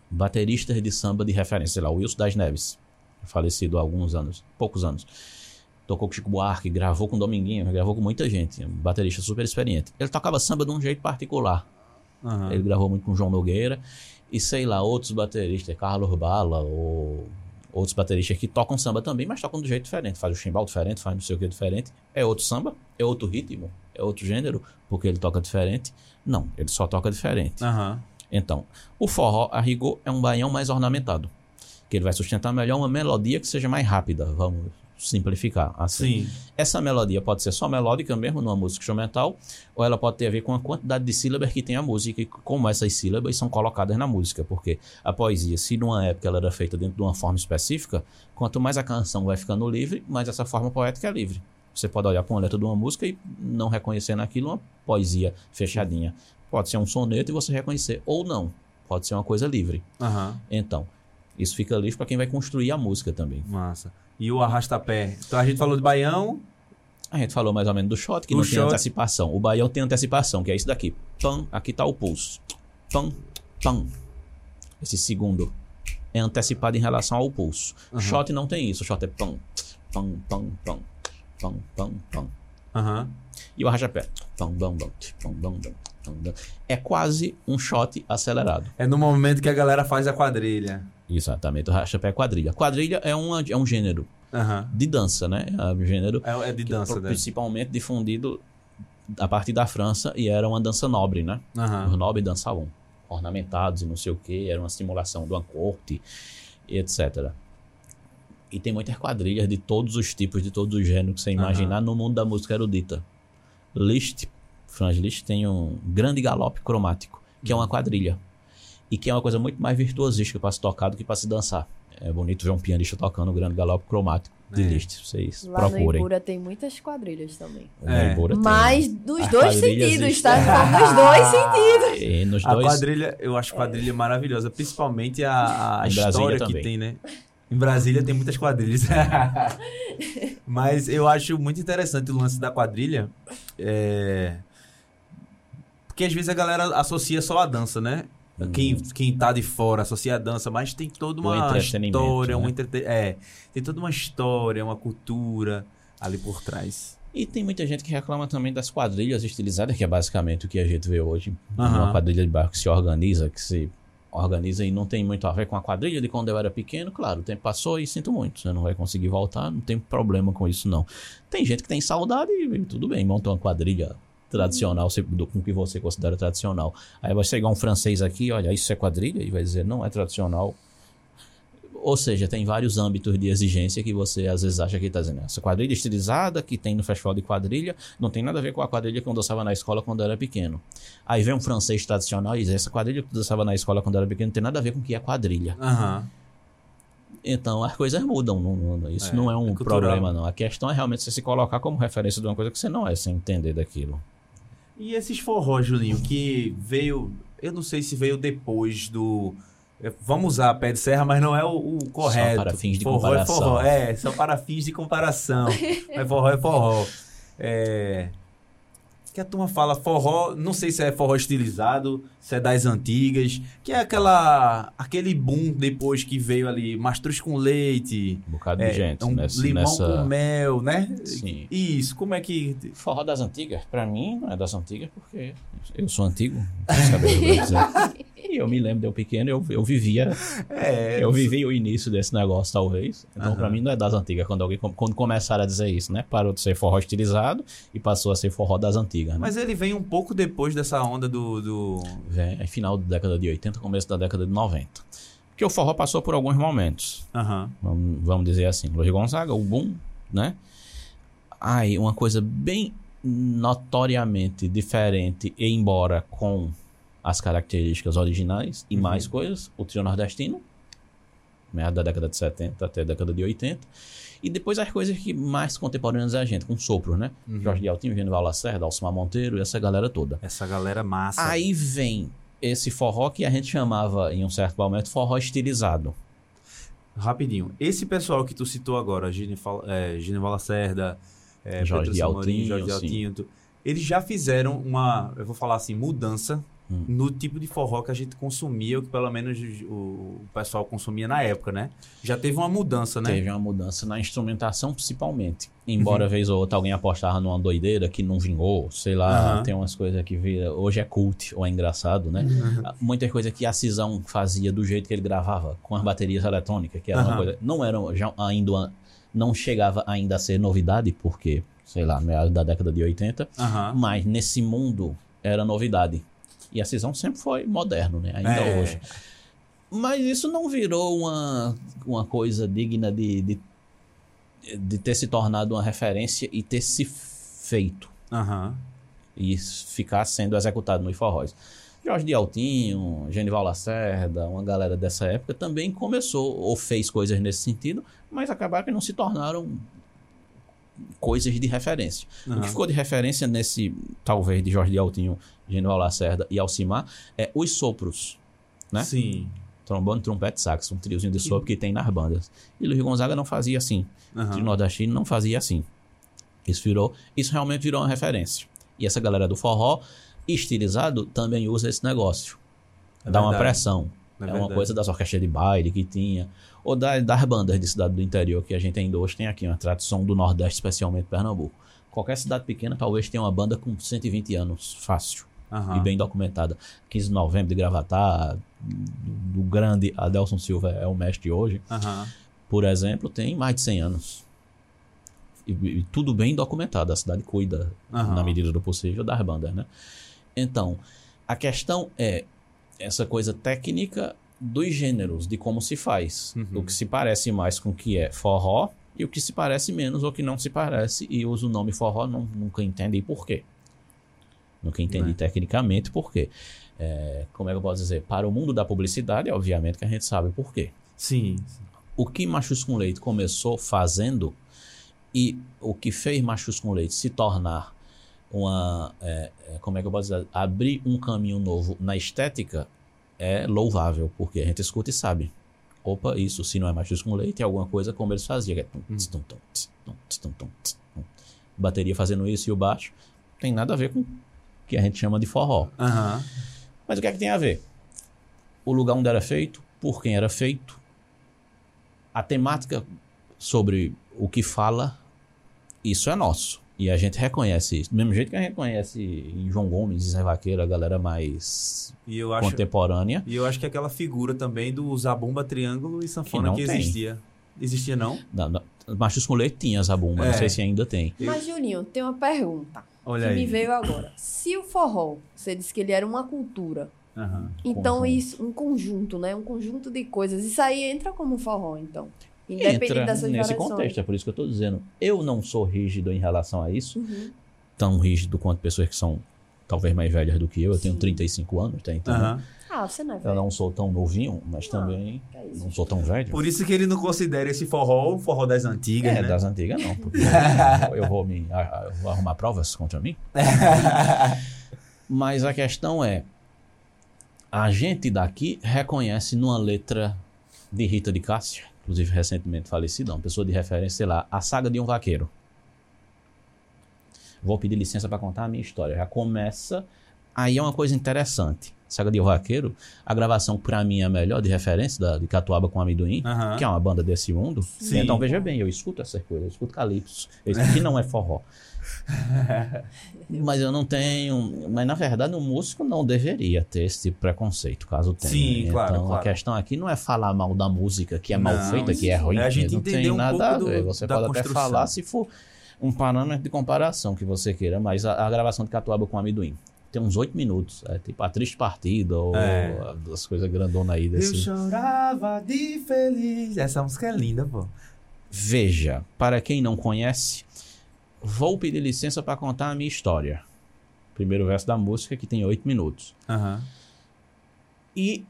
bateristas de samba de referência, sei lá, o Wilson das Neves, falecido há alguns anos, poucos anos. Tocou com Chico Buarque, gravou com Dominguinho, gravou com muita gente, um baterista super experiente. Ele tocava samba de um jeito particular. Aham. Ele gravou muito com João Nogueira e sei lá, outros bateristas, Carlos Bala ou outros bateristas que tocam samba também, mas tocam de jeito diferente. Faz o chimbal diferente, faz não sei o que diferente. É outro samba, é outro ritmo, é outro gênero, porque ele toca diferente. Não, ele só toca diferente. Aham. Então, o forró, a rigor, é um baião mais ornamentado. Que ele vai sustentar melhor uma melodia que seja mais rápida, vamos simplificar assim. Sim. Essa melodia pode ser só melódica mesmo numa música instrumental, ou ela pode ter a ver com a quantidade de sílabas que tem a música e como essas sílabas são colocadas na música, porque a poesia, se numa época ela era feita dentro de uma forma específica, quanto mais a canção vai ficando livre, mais essa forma poética é livre. Você pode olhar para uma letra de uma música e não reconhecer naquilo uma poesia fechadinha. Pode ser um soneto e você reconhecer, ou não. Pode ser uma coisa livre. Aham. Então, isso fica livre para quem vai construir a música também. Massa. E o arrasta-pé? Então a gente falou de baião. A gente falou mais ou menos do shot, que O não tem shot- antecipação. O baião tem antecipação, que é isso daqui. Pam, aqui tá o pulso. Pam, pam. Esse segundo é antecipado em relação ao pulso. Uhum. Shot não tem isso. O shot é pam, pam, pam, pam, pam, pam, pam. Aham. E o arrasta-pé. Pam, pam, bam, bam, pam, bam. É quase um shot acelerado. É no momento que a galera faz a quadrilha. Exatamente. O arrasta-pé é quadrilha. Quadrilha é, uma, é um gênero Aham. de dança, né? É um gênero É, é de dança, né? principalmente difundido a partir da França e era uma dança nobre, né? Aham. Os nobres dançavam ornamentados e não sei o que, era uma simulação de uma corte e etc. E tem muitas quadrilhas de todos os tipos, de todos os gêneros que você imaginar no mundo da música erudita. Liszt, Franz Liszt tem um grande galope cromático, que é uma quadrilha. E que é uma coisa muito mais virtuosística para se tocar do que para se dançar. É bonito ver um pianista tocando o grande galope cromático de É. Liszt. Vocês Lá no procurem. Ibura tem muitas quadrilhas também. É. Ibura tem. Mas dos dois sentidos, tá? Nos dois sentidos. E nos A dois. quadrilha, eu acho quadrilha maravilhosa, principalmente a, a história que tem, né? Em Brasília tem muitas quadrilhas. Mas eu acho muito interessante o lance da quadrilha. é, Porque às vezes a galera associa só a dança, né? Hum. Quem, quem tá de fora associa a dança, mas tem toda uma entretenimento, história, um né? entrete... é, tem toda uma história, uma cultura ali por trás. E tem muita gente que reclama também das quadrilhas estilizadas, que é basicamente o que a gente vê hoje. Aham. Uma quadrilha de bairro que se organiza, que se organiza e não tem muito a ver com a quadrilha de quando eu era pequeno. Claro, o tempo passou e sinto muito. Você não vai conseguir voltar, não tem problema com isso, não. Tem gente que tem saudade e tudo bem, monta uma quadrilha tradicional, com o que você considera tradicional. Aí vai chegar um francês aqui, olha, isso é quadrilha? E vai dizer, não é tradicional. Ou seja, tem vários âmbitos de exigência que você às vezes acha que está dizendo. Essa quadrilha estilizada que tem no festival de quadrilha não tem nada a ver com a quadrilha que eu dançava na escola quando eu era pequeno. Aí vem um francês tradicional e diz: essa quadrilha que eu dançava na escola quando era pequeno não tem nada a ver com o que é quadrilha. Aham. Então as coisas mudam. não- não- isso É, não é um é problema, não. A questão é realmente você se colocar como referência de uma coisa que você não é, sem entender daquilo. E esses forró, Julinho, que veio. Eu não sei se veio depois do. é, Vamos usar pé de serra, mas não é o, o correto. para fins de forró comparação. É, forró. é, só para fins de comparação. mas forró é forró. É. Que a turma fala forró, não sei se é forró estilizado, se é das antigas, que é aquela aquele boom depois que veio ali, mastruz com leite, Um bocado é, de gente um nessa. limão nessa... com mel, né? Sim. Isso, como é que Forró das antigas, pra mim, não é das antigas porque eu sou antigo. os cabelos brancos, né? E eu me lembro de eu pequeno, eu, eu vivia é, Eu vivi o início desse negócio, talvez. Então, pra Aham. mim, não é das antigas. Quando alguém quando começaram a dizer isso, né? Parou de ser forró estilizado e passou a ser forró das antigas. Né? Mas ele vem um pouco depois dessa onda do. do... Vem, é final da década de 80, começo da década de 90. Porque o forró passou por alguns momentos. Aham. Vamos, vamos dizer assim. Luiz Gonzaga, o boom, né? Aí, uma coisa bem notoriamente diferente, embora com as características originais e Uhum. mais coisas, o trio nordestino, meados da década de 70 até a década de 80. E depois as coisas que mais contemporâneas a gente, com sopro, né? Uhum. Jorge de Altinho, Genival Lacerda, Alcimar Monteiro e essa galera toda. Essa galera massa. Aí vem esse forró que a gente chamava, em um certo momento, forró estilizado. Rapidinho. Esse pessoal que tu citou agora, Genival, é, Genival Lacerda, é, Jorge Pedro de Altinho, Jorge de. Altinho, eles já fizeram uma, eu vou falar assim, mudança Hum. no tipo de forró que a gente consumia, ou que pelo menos o, pessoal consumia na época, né? Já teve uma mudança, né? Teve uma mudança na instrumentação, principalmente. Embora Uhum. vez ou outra alguém apostava numa doideira que não vingou, sei lá, Aham. tem umas coisas que vira. Hoje é cult ou é engraçado, né? Uhum. Muita coisa que a Cisão fazia do jeito que ele gravava, com as baterias eletrônicas, que era uma coisa. Não era já ainda. uma- Não chegava ainda a ser novidade, porque, sei lá, meados da década de 80, Aham. mas nesse mundo era novidade. E a Cisão sempre foi moderno, né? Ainda É. hoje. Mas isso não virou uma, uma coisa digna de, de, de ter se tornado uma referência e ter se feito Aham. e ficar sendo executado nos forróis. Jorge de Altinho, Genival Lacerda, uma galera dessa época também começou ou fez coisas nesse sentido, mas acabaram que não se tornaram coisas de referência. O Aham. que ficou de referência nesse, talvez, de Jorge de Altinho, Genival Lacerda e Alcimar, é os sopros. né? Sim. Trombone, trompete, sax, um triozinho de sopro que tem nas bandas. E Luiz Gonzaga não fazia assim. O Aham. trio nordestino não fazia assim. Isso virou, isso realmente virou uma referência. E essa galera do forró, estilizado, também usa esse negócio. É Dá uma verdade. pressão. É É, uma coisa das orquestras de baile que tinha. Ou da- das bandas de cidade do interior que a gente ainda hoje tem aqui, uma tradição do Nordeste, especialmente Pernambuco. Qualquer cidade pequena talvez tenha uma banda com 120 anos, fácil Aham. e bem documentada. 15 de novembro de Gravatar, do grande Adelson Silva é o mestre hoje, Aham. por exemplo, tem mais de 100 anos. E, e tudo bem documentado, a cidade cuida, Aham. na medida do possível, das bandas, né? Então, a questão é essa coisa técnica dos gêneros, de como se faz. Uhum. O que se parece mais com o que é forró e o que se parece menos ou que não se parece e usa o nome forró, não, nunca entendi por quê. Nunca entendi É. tecnicamente por quê. É, como é que eu posso dizer? Para o mundo da publicidade, obviamente que a gente sabe por quê. Sim. o que Machos com Leite começou fazendo e o que fez Machos com Leite se tornar uma. é, é, como é que eu posso dizer? Abrir um caminho novo na estética é louvável, porque a gente escuta e sabe. Opa, isso, se não é Machos com Leite, é alguma coisa como eles faziam. Bateria fazendo isso e o baixo. Tem nada a ver com o que a gente chama de forró. Aham. Mas o que é que tem a ver? O lugar onde era feito, por quem era feito, a temática sobre o que fala, isso é nosso. E a gente reconhece isso. Do mesmo jeito que a gente conhece em João Gomes, Zé Vaqueiro, a galera mais E eu acho. contemporânea. E eu acho que aquela figura também do zabumba, triângulo e sanfona não que, tem. existia. Existia, não? Na, na, Machos com Leite tinha Zabumba, não É. sei se ainda tem. Mas, Juninho, tem uma pergunta Olha que aí. me veio agora. Se o forró, você disse que ele era uma cultura, Aham. então Conjunto. isso, um conjunto, né? Um conjunto de coisas. Isso aí entra como forró, então. Independente Entra dessas nesse contexto, é por isso que eu estou dizendo. Eu não sou rígido em relação a isso, Uhum. tão rígido quanto pessoas que são talvez mais velhas do que eu. Eu tenho Sim. 35 anos, tá? Então Aham. Ah, você não é eu velho. não sou tão novinho, mas Não. também é não sou tão velho. Por isso que ele não considera esse forró o forró das antigas, É, né? das antigas não, porque eu vou me eu vou arrumar provas contra mim. Mas a questão é, a gente daqui reconhece numa letra de Rita de Cássia, inclusive recentemente falecida, uma pessoa de referência, sei lá, a saga de um vaqueiro. Vou pedir licença para contar a minha história. Já começa, aí é uma coisa interessante. Saga de um vaqueiro, a gravação para mim é a melhor de referência da, de Catuaba com Amendoim Aham. que é uma banda desse mundo. Sim. Então veja bem, eu escuto essas coisas, eu escuto calypso. Isso aqui não é forró. mas eu não tenho. Mas na verdade o músico não deveria ter esse tipo preconceito, caso tenha. Sim, então claro, a claro. questão aqui não é falar mal da música, que é mal Não, feita, que é ruim. é a gente não entender tem um nada a do- ver. Você pode até falar se for um parâmetro de comparação que você queira, mas a, a gravação de Catuaba com Amendoim. Tem uns oito minutos. É tipo a triste partida ou É. as coisas grandonas aí Eu desse. chorava de feliz. Essa música é linda, pô. Veja, para quem não conhece, vou pedir licença para contar a minha história. Primeiro verso da música, que tem oito minutos. Aham. E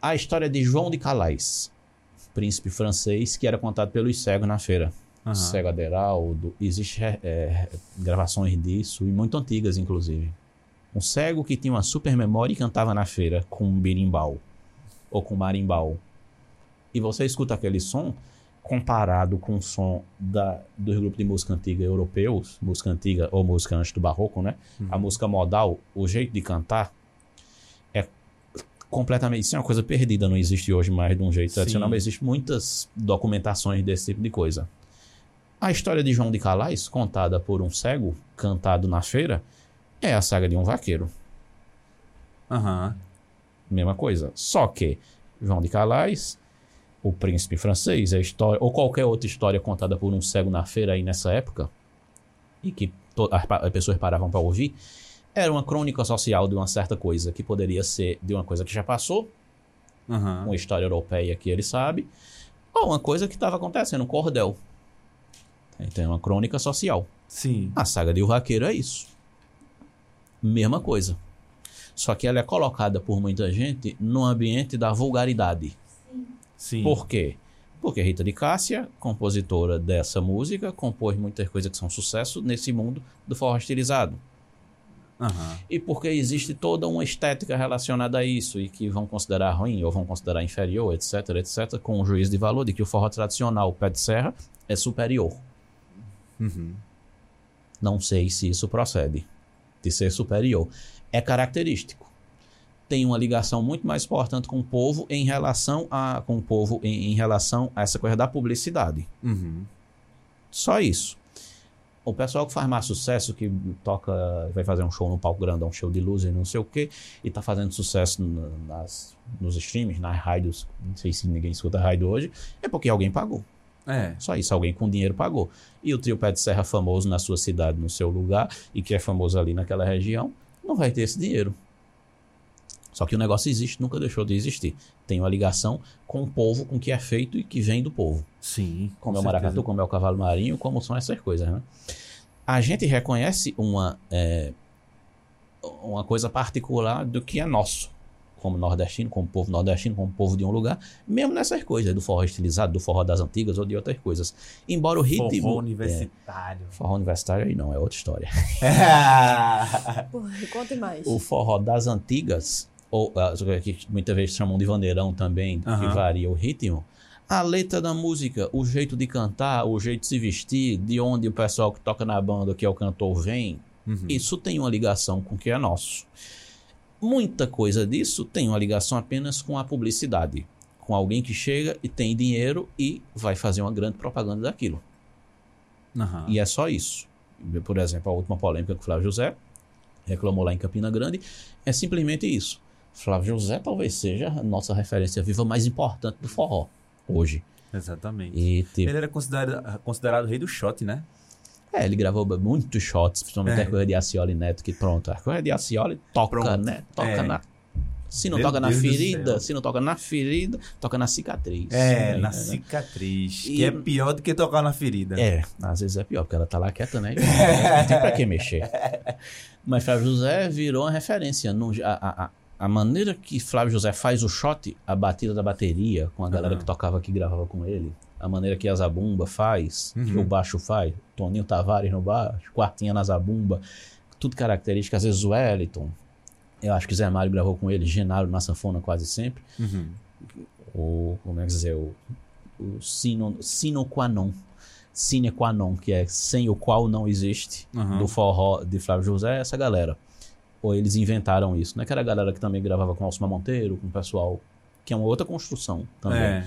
a história de João de Calais, príncipe francês, que era contado pelos cegos na feira. Aham. Cego Aderaldo, existe é, é, gravações disso, e muito antigas, inclusive. Um cego que tinha uma super memória e cantava na feira com um berimbau ou com marimbau. E você escuta aquele som comparado com o som da, dos grupos de música antiga europeus, música antiga ou música antes do barroco, né? A música modal, o jeito de cantar é completamente. Isso é uma coisa perdida, não existe hoje mais de um jeito Sim. tradicional, mas existem muitas documentações desse tipo de coisa. A história de João de Calais, contada por um cego, cantado na feira, é a saga de um vaqueiro. Aham. Mesma coisa. Só que João de Calais, o príncipe francês, a história, ou qualquer outra história contada por um cego na feira aí nessa época, e que as, pessoas paravam para ouvir, era uma crônica social de uma certa coisa, que poderia ser de uma coisa que já passou, Aham. uma história europeia que ele sabe, ou uma coisa que estava acontecendo, um cordel. Então é uma crônica social. Sim. A saga de O Vaqueiro é isso. Mesma coisa. Só que ela é colocada por muita gente no ambiente da vulgaridade. Sim. Por quê? Porque Rita de Cássia, compositora dessa música, compôs muitas coisas que são sucesso nesse mundo do forró estilizado. Aham. E porque existe toda uma estética relacionada a isso e que vão considerar ruim ou vão considerar inferior, etc, etc, com o juízo de valor de que o forró tradicional, pé de serra, é superior. Uhum. Não sei se isso procede de ser superior. É característico. Tem uma ligação muito mais importante com o povo em relação a com o povo em, em relação a essa coisa da publicidade. Uhum. Só isso. O pessoal que faz mais sucesso, que toca, vai fazer um show no palco grandão, show de luz e não sei o que, e tá fazendo sucesso na- nas, nos streams, nas rádios, não sei se ninguém escuta rádio hoje, é porque alguém pagou. É. Só isso, alguém com dinheiro pagou. E o trio Pé de Serra famoso na sua cidade, no seu lugar, e que é famoso ali naquela região, não vai ter esse dinheiro. Só que o negócio existe, nunca deixou de existir. Tem uma ligação com o povo, com o que é feito e que vem do povo. Sim. Como é com o maracatu, como é o cavalo marinho, como são essas coisas, né? A gente reconhece uma, é, uma coisa particular do que é nosso. como nordestino, como povo nordestino, como povo de um lugar, mesmo nessas coisas, do forró estilizado, do forró das antigas ou de outras coisas. Embora o ritmo. Forró é, universitário. forró universitário aí não, é outra história. Porra, conte mais. O forró das antigas, ou ah, que muitas vezes chamam de vandeirão também, que varia o ritmo. A letra da música, o jeito de cantar, o jeito de se vestir, de onde o pessoal que toca na banda, que é o cantor, vem, Uhum. isso tem uma ligação com o que é nosso. Muita coisa disso tem uma ligação apenas com a publicidade. Com alguém que chega e tem dinheiro e vai fazer uma grande propaganda daquilo. Aham. E é só isso. Por exemplo, a última polêmica com o Flávio José, reclamou lá em Campina Grande, é simplesmente isso. Flávio José talvez seja a nossa referência viva mais importante do forró hoje. Exatamente. E tipo, Ele era considerado, considerado o rei do shot, né? é, ele gravou muitos shots, principalmente É. a coisa de Acioli Neto, que pronto, a coisa de Acioli toca, Pronto. né? Toca É. na. Se não Meu toca na Deus do ferida, se não toca na ferida, toca na cicatriz. É, Né? na cicatriz. E- Que é pior do que tocar na ferida. É, às vezes é pior, porque ela tá lá quieta, né? Não tem pra que mexer. Mas Flávio José virou uma referência. No, a, a, a- maneira que Flávio José faz o shot, a batida da bateria, com a galera Aham. que tocava aqui e gravava com ele, a maneira que a Zabumba faz, que Uhum. o baixo faz, Toninho Tavares no baixo, Quartinha na Zabumba, tudo característica, às vezes o Wellington. Eu acho que Zé Mário gravou com ele, Genaro na sanfona quase sempre Uhum. o como é que dizer o, o sino, sino qua non sine qua non que é sem o qual não existe Uhum. do forró de Flávio José é essa galera ou eles inventaram isso né que era a galera que também gravava com Alcimar Monteiro com o pessoal que é uma outra construção também É.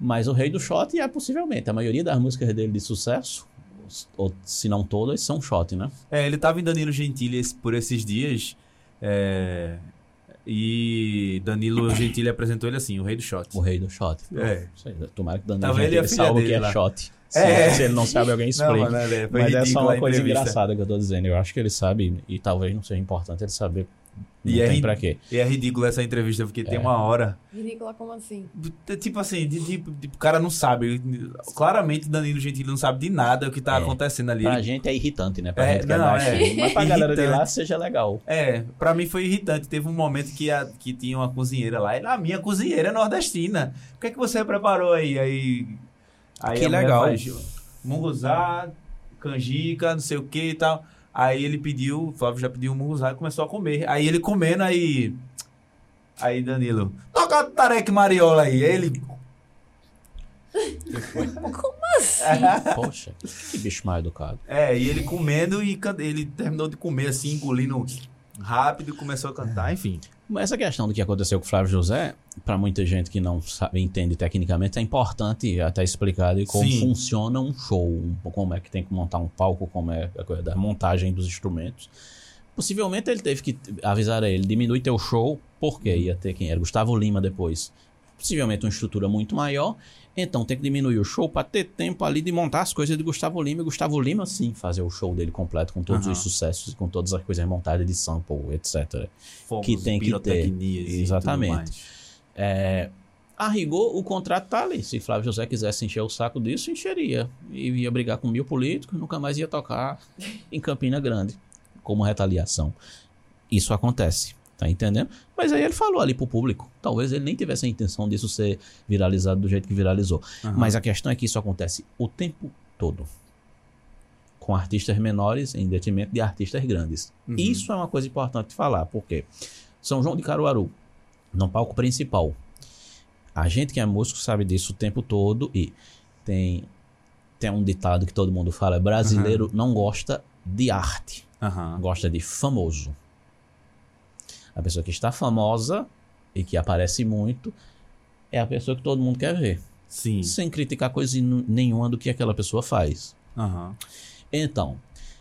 mas o rei do shot é possivelmente a maioria das músicas dele de sucesso ou se não todas são shot né É, ele tava em Danilo Gentili por esses dias. é, E Danilo Gentili apresentou ele assim, o rei do shot. o rei do shot É. Tomara que Daniel Tava ele e Gentili filha saiba o que dele é shot se, É. se ele não sabe alguém explica Não, é, foi Mas é só uma coisa entrevista. engraçada que eu tô dizendo. Eu acho que ele sabe, e talvez não seja importante ele saber. Não E é tem pra quê. E é ridículo essa entrevista, porque tem É. uma hora. Ridícula como assim? É Tipo assim, de, tipo, tipo, o cara não sabe. Claramente Danilo Gentili não sabe de nada o que tá É. acontecendo ali. Pra gente é irritante, né? Pra É, gente que é não, baixo. é. Mas pra galera de lá seja legal. É, pra mim foi irritante. Teve um momento que, a, que tinha uma cozinheira lá. E a minha cozinheira é nordestina. O que é que você preparou aí? Aí, aí Que legal. faz munguzá, canjica, não sei o que e tal. Aí ele pediu, o Flávio já pediu um munguzá e começou a comer. Aí ele comendo, aí... Aí Danilo, toca Tarek Mariola aí. Aí ele... Assim. Poxa, que bicho mal educado. É, e ele comendo e ele terminou de comer assim, engolindo rápido começou a cantar, enfim. Mas essa questão do que aconteceu com o Flávio José, pra muita gente que não sabe, entende tecnicamente, é importante até explicar de como Sim. funciona um show, como é que tem que montar um palco, como é a coisa da montagem dos instrumentos. Possivelmente ele teve que avisar a ele, diminui teu show, porque ia ter quem era Gustavo Lima depois. Possivelmente uma estrutura muito maior, então tem que diminuir o show para ter tempo ali de montar as coisas de Gustavo Lima e Gustavo Lima sim fazer o show dele completo com todos Aham. os sucessos, com todas as coisas montadas de sample, etc. Fogos, Que tem que ter. Exatamente. É, a rigor, o contrato tá ali. Se Flávio José quisesse encher o saco disso, encheria. E ia brigar com mil políticos, nunca mais ia tocar em Campina Grande, como retaliação. Isso acontece, tá entendendo? Mas aí ele falou ali pro público. Talvez ele nem tivesse a intenção disso ser viralizado do jeito que viralizou. Aham. Mas a questão é que isso acontece o tempo todo. Com artistas menores em detrimento de artistas grandes. Uhum. Isso é uma coisa importante de falar, porque São João de Caruaru, no palco principal, a gente que é músico sabe disso o tempo todo e tem, tem um ditado que todo mundo fala: brasileiro não gosta de arte, gosta de famoso. A pessoa que está famosa e que aparece muito é a pessoa que todo mundo quer ver Sim. sem criticar coisa nenhuma do que aquela pessoa faz. Aham. Então,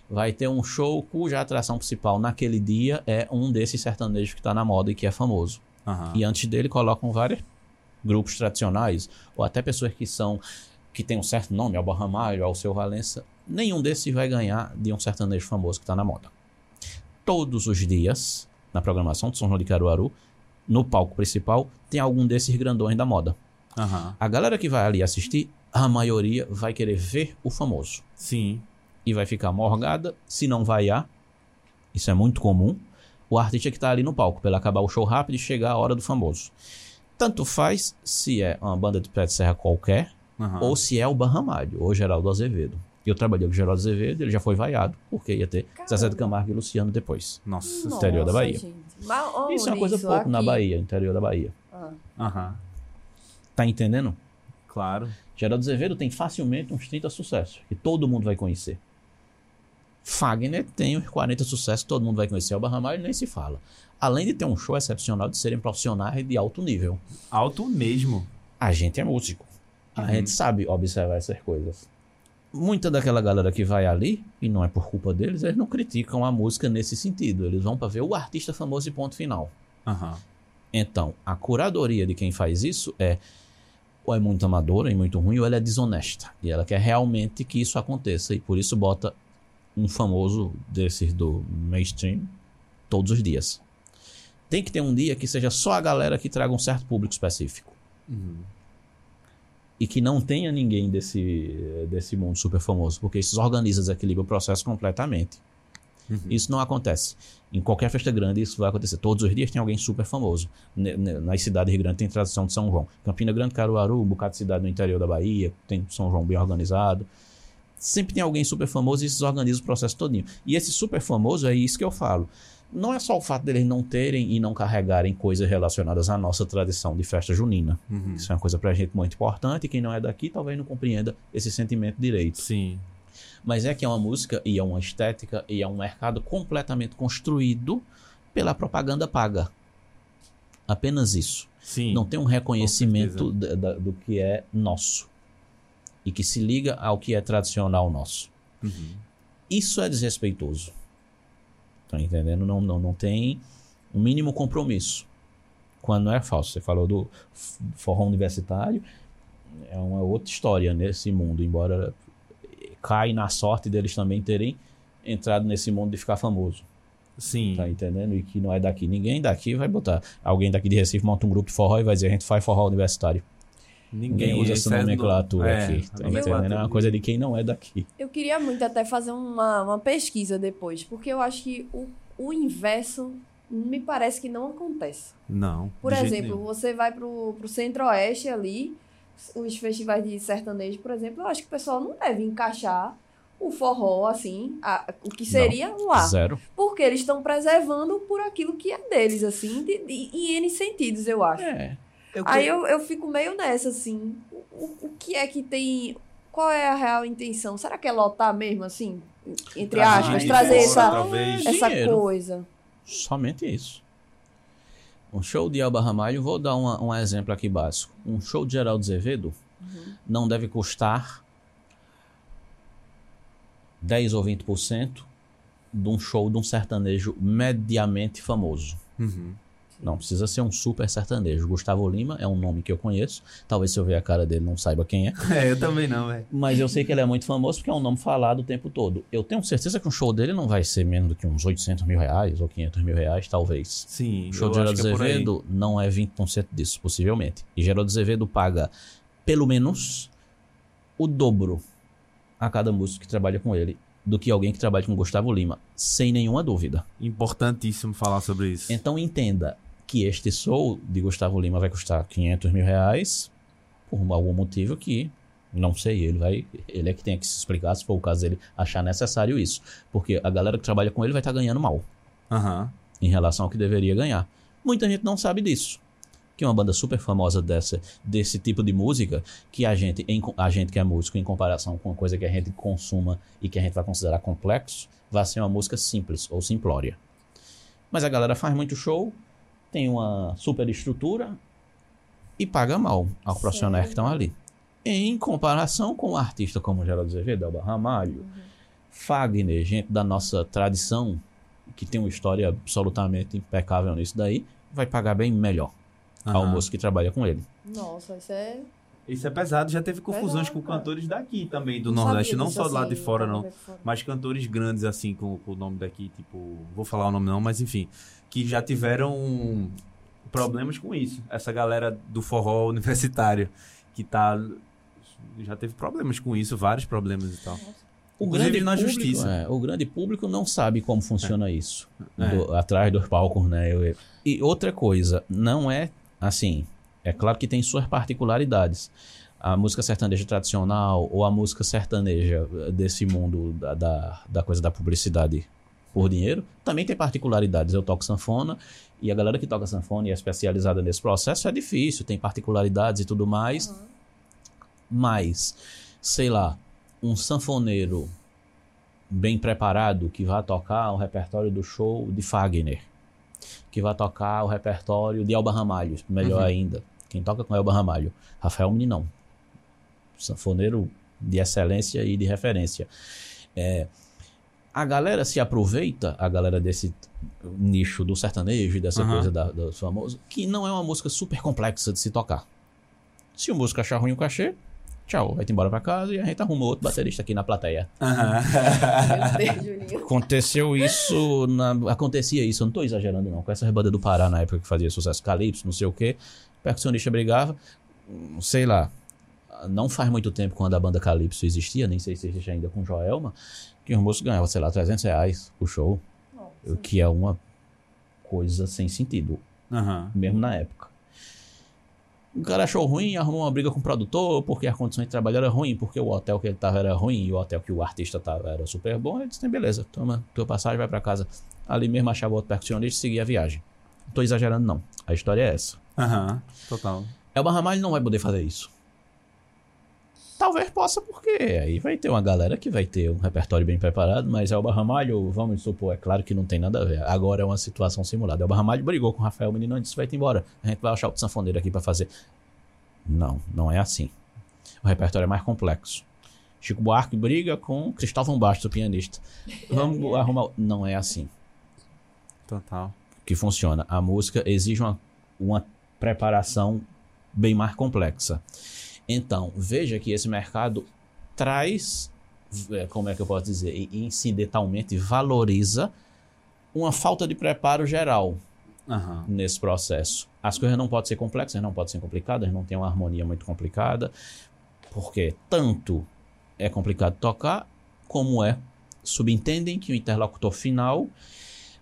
vai ter um show cuja atração principal naquele dia é um desses sertanejos que está na moda e que é famoso. Aham. E antes dele colocam vários grupos tradicionais, ou até pessoas que são que têm um certo nome, Alba Ramalho, Alceu Valença. Nenhum desses vai ganhar de um sertanejo famoso que está na moda. Todos os dias, na programação de São João de Caruaru, no palco principal, tem algum desses grandões da moda. Aham. A galera que vai ali assistir, a maioria vai querer ver o famoso. Sim. E vai ficar morgada, se não vaiar. Isso é muito comum. o artista que tá ali no palco, pra ele acabar o show rápido e chegar a hora do famoso. Tanto faz se é uma banda de pé de serra qualquer, Aham. ou se é o Barramalho, ou Geraldo Azevedo. Eu trabalhei com o Geraldo Azevedo, ele já foi vaiado, porque ia ter Caramba. Zezé de Camargo e Luciano depois. Nossa. Nossa, interior da Bahia. Mas isso é uma coisa pouco na Aqui? Bahia, interior da Bahia. Ah. Aham. Tá entendendo? Claro. Geraldo Azevedo tem facilmente uns 30 sucessos, que todo mundo vai conhecer. Fagner tem uns 40 sucessos todo mundo vai conhecer. O Barramalho nem se fala. Além de ter um show excepcional, de serem profissionais de alto nível. Alto mesmo. A gente é músico. A Uhum. gente sabe observar essas coisas. Muita daquela galera que vai ali, e não é por culpa deles, eles não criticam a música nesse sentido. Eles vão pra ver o artista famoso e ponto final. Aham. Então, a curadoria de quem faz isso é ou é muito amadora e muito ruim, ou ela é desonesta. E ela quer realmente que isso aconteça. E por isso bota um famoso desses do mainstream todos os dias. Tem que ter um dia que seja só a galera que traga um certo público específico. Uhum. E que não tenha ninguém desse, desse mundo super famoso. Porque isso organiza, desequilibra o processo completamente. Uhum. Isso não acontece. Em qualquer festa grande isso vai acontecer. Todos os dias tem alguém super famoso. Nas cidades grandes tem tradição de São João. Campina Grande, Caruaru, um bocado de cidade no interior da Bahia, tem São João bem organizado. Sempre tem alguém super famoso e isso organiza o processo todinho. E esse super famoso é isso que eu falo. Não é só o fato deles não terem e não carregarem coisas relacionadas à nossa tradição de festa junina. Uhum. Isso é uma coisa pra gente muito importante. Quem não é daqui talvez não compreenda esse sentimento direito. Sim. Mas é que é uma música e é uma estética e é um mercado completamente construído pela propaganda paga. Apenas isso. Sim. Não tem um reconhecimento da- da- do que é nosso e que se liga ao que é tradicional nosso. Uhum. Isso é desrespeitoso. Tá entendendo? Não, não, não tem um mínimo compromisso. Quando não é falso. Você falou do forró universitário, é uma outra história nesse mundo, embora cai na sorte deles também terem entrado nesse mundo de ficar famoso. Sim. Tá entendendo? E que não é daqui. Ninguém daqui vai botar. Alguém daqui de Recife monta um grupo de forró e vai dizer: a gente faz forró universitário. Ninguém usa essa nomenclatura é, aqui. Tá entendendo? É uma coisa de quem não é daqui. Eu queria muito até fazer uma, uma pesquisa depois, porque eu acho que o, o inverso me parece que não acontece. Não. Por exemplo, nenhum. você vai pro, pro centro-oeste ali, os festivais de sertanejo, por exemplo, eu acho que o pessoal não deve encaixar o forró, assim, a- o que seria lá. Zero. Porque eles estão preservando por aquilo que é deles, assim, de, de- em N sentidos, eu acho. É. Eu Aí que- eu, eu fico meio nessa, assim. O, o- que é que tem. Qual é a real intenção? Será que é lotar mesmo, assim? Entre Trazer aspas, trazer essa, talvez. essa Dinheiro. coisa. Somente isso. Um show de Elba Ramalho, vou dar uma- um exemplo aqui básico. Um show de Geraldo Azevedo não deve custar 10 ou 20% de um show de um sertanejo mediamente famoso. Uhum. Não precisa ser um super sertanejo. Gustavo Lima é um nome que eu conheço. Talvez se eu ver a cara dele não saiba quem é. É, eu também não, velho. Mas eu sei que ele é muito famoso porque é um nome falado o tempo todo. Eu tenho certeza que um show dele não vai ser menos do que uns 800 mil reais ou 500 mil reais, talvez. Sim. O show eu de Geraldo é. Azevedo não é 20% disso, possivelmente. E Geraldo Azevedo paga pelo menos o dobro a cada músico que trabalha com ele do que alguém que trabalha com Gustavo Lima, sem nenhuma dúvida. Importantíssimo falar sobre isso. Então entenda que este show de Gustavo Lima vai custar 500 mil reais por algum motivo que não sei, ele vai, ele é que tem que se explicar se for o caso dele achar necessário isso, porque a galera que trabalha com ele vai estar ganhando mal Aham. em relação ao que deveria ganhar. Muita gente não sabe disso. Que uma banda super famosa dessa, desse tipo de música, que a gente, em- a gente que é músico, em comparação com uma coisa que a gente consuma e que a gente vai considerar complexo, vai ser uma música simples ou simplória. Mas a galera faz muito show, tem uma super estrutura e paga mal aos profissionais que estão ali. Em comparação com um artista como Geraldo Azevedo, Elba Ramalho, Fagner, gente da nossa tradição, que tem uma história absolutamente impecável nisso daí, vai pagar bem melhor ao aham. moço que trabalha com ele. Nossa, isso é. Isso é pesado. Já teve confusões com cara. cantores daqui também, do não Nordeste. Não só do lado de fora, não. Mas cantores grandes, assim, com, com o nome daqui, tipo... Vou falar o nome não, mas enfim. Que já tiveram problemas com isso. Essa galera do forró universitário. Que tá... Já teve problemas com isso, vários problemas e tal. O Inclusive grande, na público, justiça. é, o grande público não sabe como funciona isso. É. do- atrás dos palcos, né? Eu- e outra coisa, não é assim. É claro que tem suas particularidades. A música sertaneja tradicional ou a música sertaneja eh, desse mundo da, da, da coisa da publicidade por dinheiro também tem particularidades. Eu toco sanfona e a galera que toca sanfona e é especializada nesse processo é difícil, tem particularidades e tudo mais. Mas, sei lá, um sanfoneiro bem preparado que vai tocar o repertório do show de Fagner, que vai tocar o repertório de Elba Ramalho, melhor Uhum. ainda. Quem toca com Elba Ramalho? Rafael Meninão. Sanfoneiro de excelência e de referência. É, a galera se aproveita, a galera desse nicho do sertanejo dessa Aham. coisa da, dos famosos, que não é uma música super complexa de se tocar. Se o músico achar ruim o cachê, tchau, vai-te embora pra casa e a gente arruma outro baterista aqui na plateia. Juninho. Aconteceu isso, na- acontecia isso, eu não tô exagerando não, com essa banda do Pará na época que fazia sucesso, Calypso, não sei o quê, o percussionista brigava, hum, sei lá, não faz muito tempo quando a banda Calypso existia, nem sei se existe ainda com Joelma, que o moço ganhava, sei lá, 300 reais o show, o que é uma coisa sem sentido, Aham. mesmo na época. O cara achou ruim, arrumou uma briga com o produtor, porque as condições de trabalho eram ruins, porque o hotel que ele tava era ruim e o hotel que o artista tava era super bom. Ele disse: beleza, toma tua passagem, vai pra casa. Ali mesmo achava outro percussionista e seguia a viagem. Não tô exagerando, não. A história é essa. Aham. Total. Elba Ramalho não vai poder fazer isso. Talvez possa, porque aí vai ter uma galera que vai ter um repertório bem preparado, mas Elba Ramalho, vamos supor, é claro que não tem nada a ver. Agora é uma situação simulada. Elba Ramalho brigou com o Rafael Menino e disse: vai-te embora, a gente vai achar outro sanfoneiro aqui pra fazer. Não, não é assim. O repertório é mais complexo. Chico Buarque briga com Cristóvão Bastos, o pianista. Vamos arrumar. Não é assim Total. que funciona. A música exige uma, uma preparação bem mais complexa. Então, veja que esse mercado traz, é, como é que eu posso dizer, incidentalmente valoriza uma falta de preparo geral Aham. nesse processo. As coisas não podem ser complexas, não podem ser complicadas, não tem uma harmonia muito complicada, porque tanto é complicado tocar, como é subentendem que o interlocutor final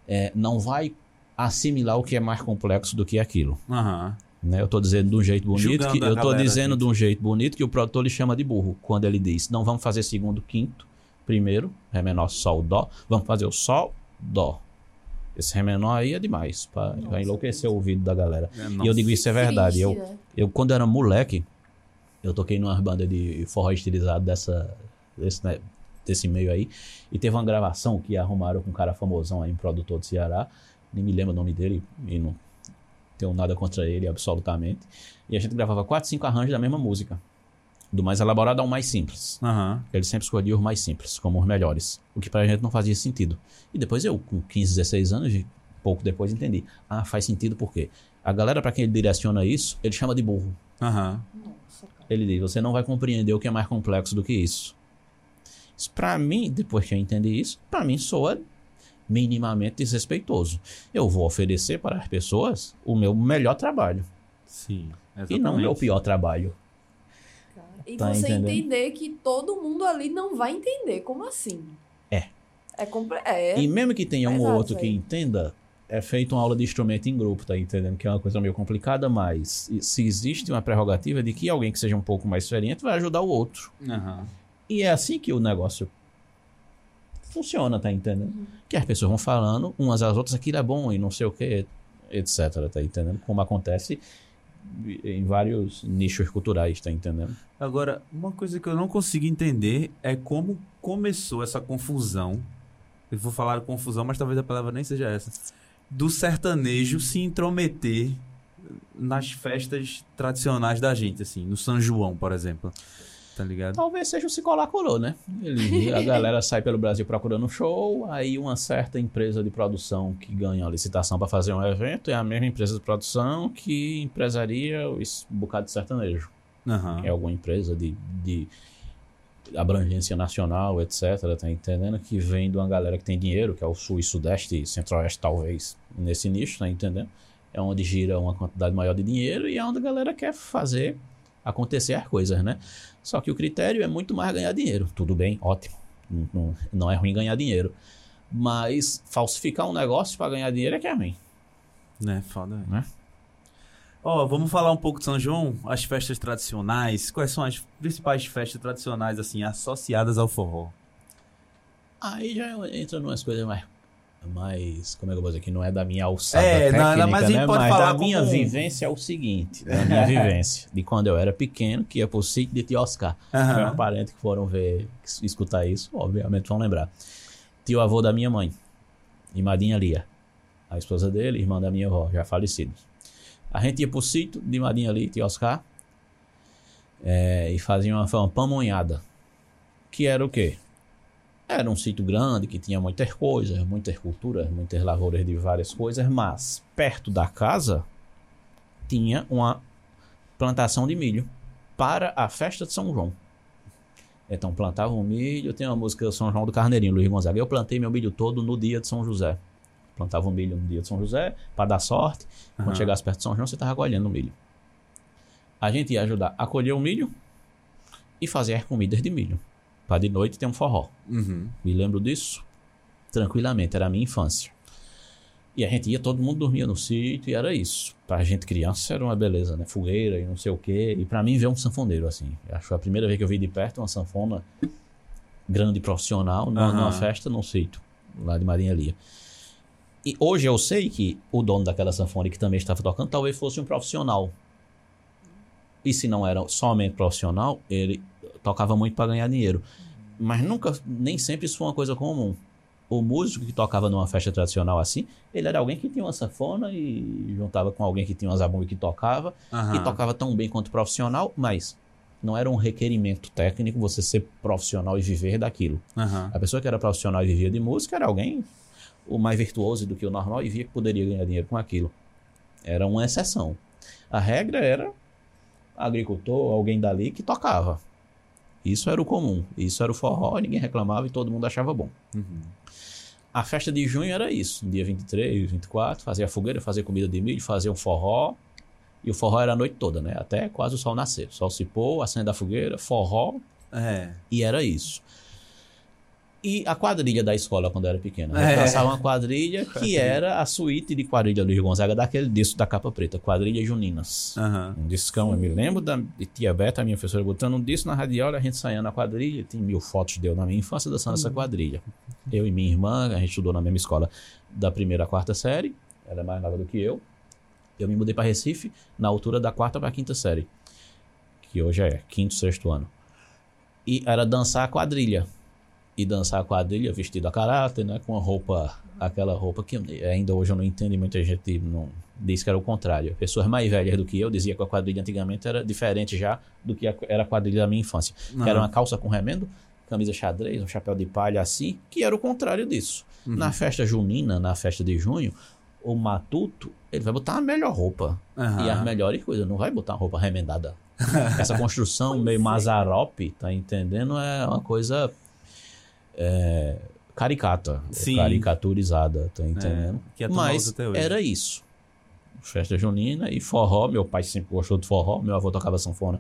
é, não vai assimilar o que é mais complexo do que aquilo. Aham. Né? Eu estou dizendo de um jeito bonito, que, eu estou dizendo gente. de um jeito bonito que o produtor lhe chama de burro quando ele diz: não vamos fazer segundo, quinto, primeiro, Ré menor, Sol, Dó, vamos fazer o Sol, Dó. Esse Ré menor aí é demais, para Nossa, enlouquecer o ouvido da galera. É, E eu digo isso é verdade. Triste, Eu, né? eu, quando era moleque, eu toquei numa banda de forró estilizado dessa, desse, né, desse meio aí. E teve uma gravação que arrumaram com um cara famosão aí, um produtor do Ceará. Nem me lembro o nome dele e não tenho nada contra ele, absolutamente. E a gente gravava quatro, cinco arranjos da mesma música. Do mais elaborado ao mais simples. Aham. Ele sempre escolhia os mais simples, como os melhores. O que pra gente não fazia sentido. E depois eu, com 15, 16 anos, e pouco depois entendi. Ah, faz sentido por quê? A galera pra quem ele direciona isso, ele chama de burro. Nossa, cara. Ele diz: você não vai compreender o que é mais complexo do que isso. Isso pra mim, depois que eu entendi isso, pra mim soa minimamente desrespeitoso. Eu vou oferecer para as pessoas o meu melhor trabalho Sim. e não o meu exatamente. pior trabalho. Cara. E Tá você entendendo? entender que todo mundo ali não vai entender. Como assim? É. É, compre... é. E mesmo que tenha um ou outro que aí. entenda, é feito uma aula de instrumento em grupo, tá entendendo? Que é uma coisa meio complicada, mas se existe uma prerrogativa de que alguém que seja um pouco mais experiente vai ajudar o outro. Aham. E é assim que o negócio funciona, tá entendendo? Uhum. Que as pessoas vão falando umas às outras, aquilo é bom e não sei o que, etc, tá entendendo? Como acontece em vários nichos culturais, tá entendendo? Agora, uma coisa que eu não consigo entender é como começou essa confusão. Eu vou falar confusão, mas talvez a palavra nem seja essa. Do sertanejo se intrometer nas festas tradicionais da gente, assim, no São João, por exemplo. Tá ligado? Talvez seja o colar colou, né? Ele, a galera sai pelo Brasil procurando um show, aí uma certa empresa de produção que ganha a licitação para fazer um evento é a mesma empresa de produção que empresaria esse bocado de sertanejo. Aham. É alguma empresa de, de abrangência nacional, etc. Tá entendendo? Que vem de uma galera que tem dinheiro, que é o sul e sudeste e centro-oeste, talvez, nesse nicho, tá entendendo? É onde gira uma quantidade maior de dinheiro e é onde a galera quer fazer acontecer as coisas, né? Só que o critério é muito mais ganhar dinheiro. Tudo bem, ótimo. Não, não- é ruim ganhar dinheiro. Mas falsificar um negócio para ganhar dinheiro é que é ruim. Né, foda. velho. Né? Ó, vamos falar um pouco de São João, as festas tradicionais. Quais são as principais festas tradicionais, assim, associadas ao forró? Aí já entra numas coisas mais. Mais como é que eu vou dizer aqui? Não é da minha alçada. É, não, técnica, não, mas né? pode mas falar da minha vivência é o seguinte: da minha vivência. De quando eu era pequeno, que ia pro sítio de tio Oscar. Aham. Meus parentes que foram ver, escutar isso, obviamente vão lembrar. Tio avô da minha mãe, e Madinha Lia. A esposa dele, irmã da minha avó, já falecidos. A gente ia pro sítio de Madinha Lia, tio Oscar, é, e fazia uma, uma pamonhada. Que era o quê? Era um sítio grande que tinha muitas coisas, muitas culturas, muitas lavouras de várias coisas, mas perto da casa tinha uma plantação de milho para a festa de São João. Então plantava um milho, tem uma música São João do Carneirinho, Luiz Gonzaga. Eu plantei meu milho todo no dia de São José. Plantava o milho no dia de São José para dar sorte. Aham. Quando chegasse perto de São João, você estava colhendo o milho. A gente ia ajudar a colher o milho e fazer as comidas de milho. Para de noite ter um forró. Uhum. Me lembro disso tranquilamente, era a minha infância. E a gente ia, todo mundo dormia no sítio e era isso. Pra gente criança era uma beleza, né? Fogueira e não sei o quê. E pra mim ver um sanfoneiro assim. Acho que foi a primeira vez que eu vi de perto uma sanfona grande profissional numa, Aham. numa festa num sítio, lá de Marinha Lia. E hoje eu sei que o dono daquela sanfona que também estava tocando talvez fosse um profissional. E se não era somente profissional, ele tocava muito para ganhar dinheiro. Mas nunca, nem sempre isso foi uma coisa comum. O músico que tocava numa festa tradicional assim, ele era alguém que tinha uma sanfona e juntava com alguém que tinha uma zabumba que tocava Aham. e tocava tão bem quanto profissional, mas não era um requerimento técnico você ser profissional e viver daquilo. Aham. A pessoa que era profissional e vivia de música era alguém o mais virtuoso do que o normal e via que poderia ganhar dinheiro com aquilo. Era uma exceção. A regra era agricultor, alguém dali que tocava. Isso era o comum. Isso era o forró, ninguém reclamava e todo mundo achava bom. Uhum. A festa de junho era isso. Dia 23, 24, fazia fogueira, fazia comida de milho, fazia um forró. E o forró era a noite toda, né? Até quase o sol nascer. O sol se pôr, acende a fogueira, forró, É. e era isso. E a quadrilha da escola, quando eu era pequena. É. Eu dançava uma quadrilha que era a suíte de quadrilha Luiz Gonzaga, daquele disco da capa preta, Quadrilha Juninas. Aham. Um discão, eu me lembro da de tia Beta, a minha professora, botando um disco na radiola, a gente saindo na quadrilha. Tem mil fotos de eu na minha infância dançando essa quadrilha. Eu e minha irmã, a gente estudou na mesma escola da primeira à quarta série. Ela é mais nova do que eu. Eu me mudei para Recife na altura da quarta para quinta série, que hoje é quinto, sexto ano. E era dançar a quadrilha. E dançar a quadrilha vestido a caráter, né? Com a roupa, aquela roupa que ainda hoje eu não entendo e muita gente não diz que era o contrário. Pessoas mais velhas do que eu dizia que a quadrilha antigamente era diferente já do que a- era a quadrilha da minha infância. Que era uma calça com remendo, camisa xadrez, um chapéu de palha assim, que era o contrário disso. Uhum. Na festa junina, na festa de junho, o matuto, ele vai botar a melhor roupa. Aham. E as melhores coisas, não vai botar uma roupa remendada. Essa construção meio mazarope, tá entendendo? É uma coisa é, caricata, Sim. caricaturizada, tá entendendo? que é tão Mas era isso. Festa junina e forró. Meu pai sempre gostou de forró, meu avô tocava sanfona.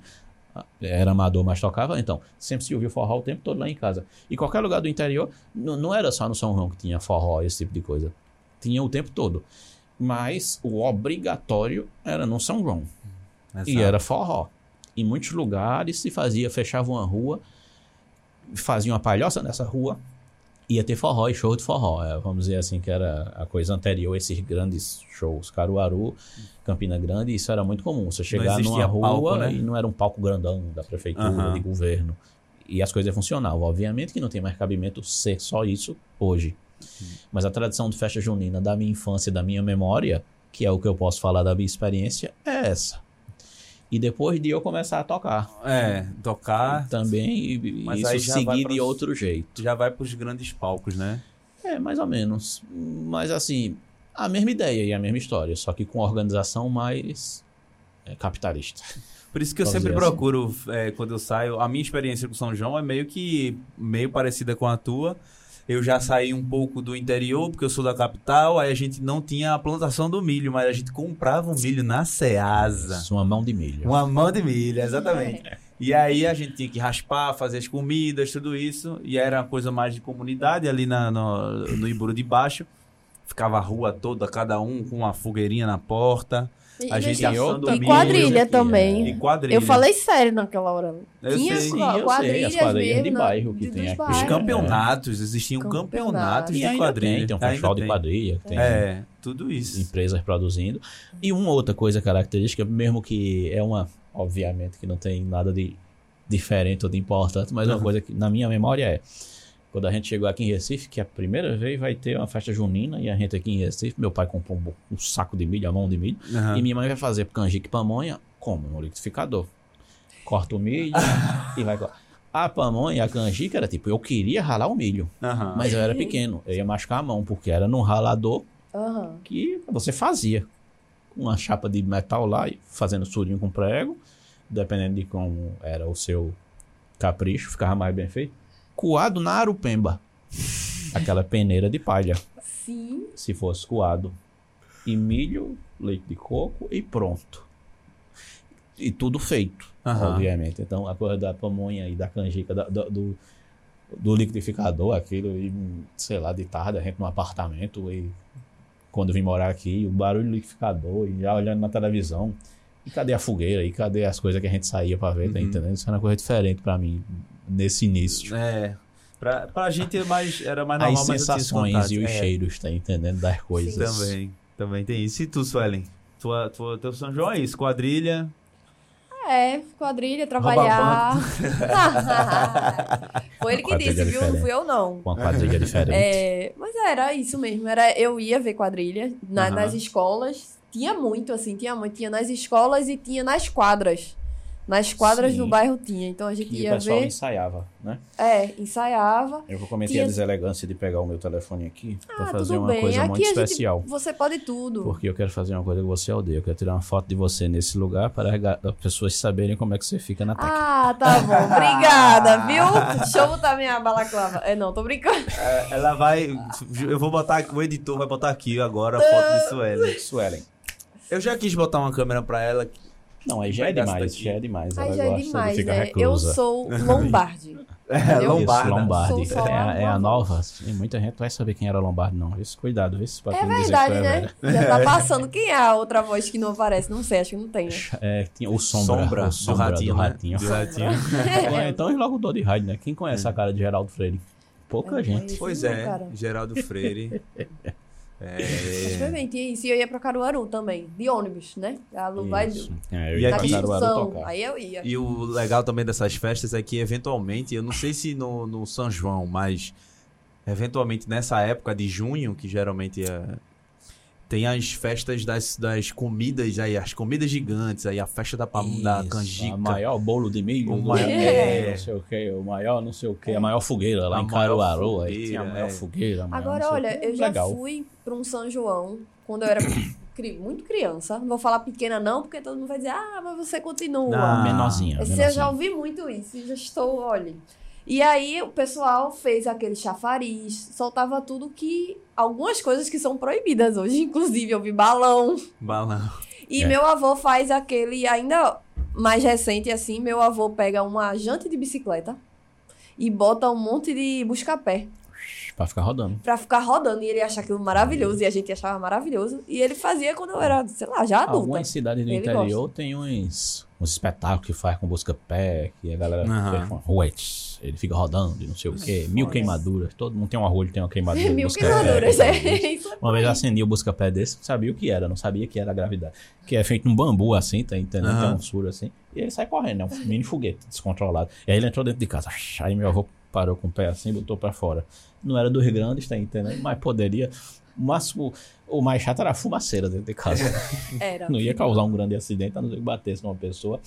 Era amador, mas tocava. Então, sempre se ouvia forró o tempo todo lá em casa. E qualquer lugar do interior, n- não era só no São João que tinha forró, esse tipo de coisa. Tinha o tempo todo. Mas o obrigatório era no São João. E Exato. era forró. Em muitos lugares se fazia, fechava uma rua, fazia uma palhoça nessa rua, ia ter forró e show de forró. É, vamos dizer assim, que era a coisa anterior a esses grandes shows. Caruaru, Campina Grande, isso era muito comum. Você chegar numa rua palco, né? e não era um palco grandão da prefeitura, Aham. de governo. E as coisas funcionavam. Obviamente que não tem mais cabimento ser só isso hoje. Mas a tradição de festa junina da minha infância, da minha memória, que é o que eu posso falar da minha experiência, é essa. E depois de eu começar a tocar É, tocar também, Mas isso seguir pros- de outro jeito. já vai pros grandes palcos, né? É, mais ou menos. Mas assim, a mesma ideia e a mesma história, só que com organização mais é, capitalista. Por isso que eu sempre assim. procuro, é, quando eu saio, a minha experiência com São João é meio que meio parecida com a tua. Eu já saí um pouco do interior, porque eu sou da capital, aí a gente não tinha a plantação do milho, mas a gente comprava o milho na Ceasa. Uma mão de milho. Uma mão de milho, exatamente. E aí a gente tinha que raspar, fazer as comidas, tudo isso. E era uma coisa mais de comunidade ali na, no, no Iburu de Baixo. Ficava a rua toda, cada um com uma fogueirinha na porta. A gente e, assando e milho. quadrilha também. E quadrilha. Eu falei sério naquela hora. Eu Tinha sei. quadrilhas as quadrilhas mesmo de na- bairro que de- tem aqui. Os campeonatos, existiam Campeonatos. campeonatos E de quadrilha. tem, tem um festival de quadrilha, tem É, tudo isso. empresas produzindo. E uma outra coisa característica, mesmo que é uma, obviamente, que não tem nada de diferente ou de importante, mas uma Uhum. coisa que na minha memória é quando a gente chegou aqui em Recife, que a primeira vez vai ter uma festa junina, e a gente aqui em Recife, meu pai comprou um, um saco de milho, a mão de milho, Aham. e minha mãe vai fazer canjica e pamonha como? No liquidificador. Corta o milho e vai... A pamonha e a canjica era tipo, eu queria ralar o milho, Aham. mas eu era pequeno, eu ia machucar a mão, porque era num ralador Aham. que você fazia. Uma chapa de metal lá, e fazendo surinho com prego, dependendo de como era o seu capricho, ficava mais bem feito. Coado na arupemba. Aquela peneira de palha, Sim. se fosse coado. E milho, leite de coco e pronto. E tudo feito, Aham. obviamente. Então, a coisa da pamonha e da canjica, da- da- do, do liquidificador, aquilo, e, sei lá, de tarde, a gente no apartamento, e quando eu vim morar aqui, o barulho do liquidificador, e já olhando na televisão, e cadê a fogueira, e cadê as coisas que a gente saía pra ver, tá Uhum. entendendo? Isso era uma coisa diferente pra mim, nesse início. É. Pra, pra gente é mais, era mais As normal, esse sensações e os É, cheiros, tá entendendo? Das coisas. Também. Também tem isso. E tu, Suelen? Tua, tua, teu São João é isso? Quadrilha. É, quadrilha, trabalhar. Foi ele que disse, viu? Não fui eu, não. Uma quadrilha diferente. É, mas era isso mesmo. Era, eu ia ver quadrilha na- Aham. nas escolas. Tinha muito, assim, tinha muito. Tinha nas escolas e tinha nas quadras. Nas quadras Sim. do bairro tinha. Então a gente que o ia pessoal ver. ensaiava, né? É, ensaiava. Eu vou cometer Tinha- a deselegância de pegar o meu telefone aqui pra Ah, fazer tudo uma bem. coisa Aqui muito a gente- especial. Você pode tudo. Porque eu quero fazer uma coisa que você odeia. Eu quero tirar uma foto de você nesse lugar para as pessoas saberem como é que você fica na técnica. Ah, tá bom. Obrigada, viu? Deixa eu botar minha balaclava. É, não, tô brincando. É, ela vai. Eu vou botar. O editor vai botar aqui agora a foto de Suelen. Suelen. Eu já quis botar uma câmera pra ela. Não, aí já é demais. daqui. Já é demais. Ai, Ela já é demais, de né? Eu sou Lombardi. É, Lombardi. Sou só É, a- é a nova. E muita gente vai saber quem era Lombardi, não. Isso, cuidado, vê se pra É verdade, é né? Já tá passando. Quem é a outra voz que não aparece? Não sei, acho que não tem, né? É, tinha o Sombra. Sombra, o Sombra do ratinho. Do né? ratinho. Do ratinho. Ou então locutor de rádio, né? Quem conhece a cara de Geraldo Freire? Pouca gente. Pois não, é, cara. Geraldo Freire. É. tinha isso. E eu ia pra Caruaru também, de ônibus, né? A Lu vai. É, eu E ia pra Caruaru tocar. Aí eu ia. E o legal também dessas festas é que, eventualmente, eu não sei se no, no São João, mas eventualmente nessa época de junho, que geralmente é. Tem as festas das, das comidas aí, as comidas gigantes, aí a festa da, pam- da Isso, canjica. O maior bolo de milho. O maior- é. Não sei o que, o maior não sei o que, a maior fogueira lá A em Caruaru. Aí tinha a maior é. fogueira. a maior Agora, olha, quê. eu já Legal. fui pra um São João quando eu era muito criança. Não vou falar pequena, não, porque todo mundo vai dizer, ah, mas você continua. Não. Menorzinha. Esse eu menorzinha. já ouvi muito isso e já estou, olha. E aí o pessoal fez aquele chafariz, soltava tudo que. Algumas coisas que são proibidas hoje, inclusive eu vi balão. Balão. E É. meu avô faz aquele, ainda mais recente assim, meu avô pega uma jante de bicicleta e bota um monte de busca-pé Pra ficar rodando. pra ficar rodando. E ele acha aquilo maravilhoso e a gente achava maravilhoso. E ele fazia quando eu era, sei lá, já adulta. Algumas cidades do Ele interior tem uns, uns espetáculos que faz com busca-pé, que a galera Aham. faz com ruetes. Ele fica rodando e não sei o quê. Mil queimaduras. Todo mundo tem um arroio, tem uma queimadura. Mil queimaduras, queimadura. é isso. Uma vez eu acendi o busca-pé desse, não sabia o que era, não sabia que era a gravidade. Que é feito num bambu assim, tá entendendo? Aham. Tem um furo assim. E ele sai correndo, é um mini foguete descontrolado. E aí ele entrou dentro de casa. Aí meu avô parou com o pé assim e botou pra fora. Não era dos grandes, tá entendendo? Mas poderia. O máximo, o mais chato era a fumaceira dentro de casa. Era. Não ia causar um grande acidente, a não ser que batesse numa pessoa.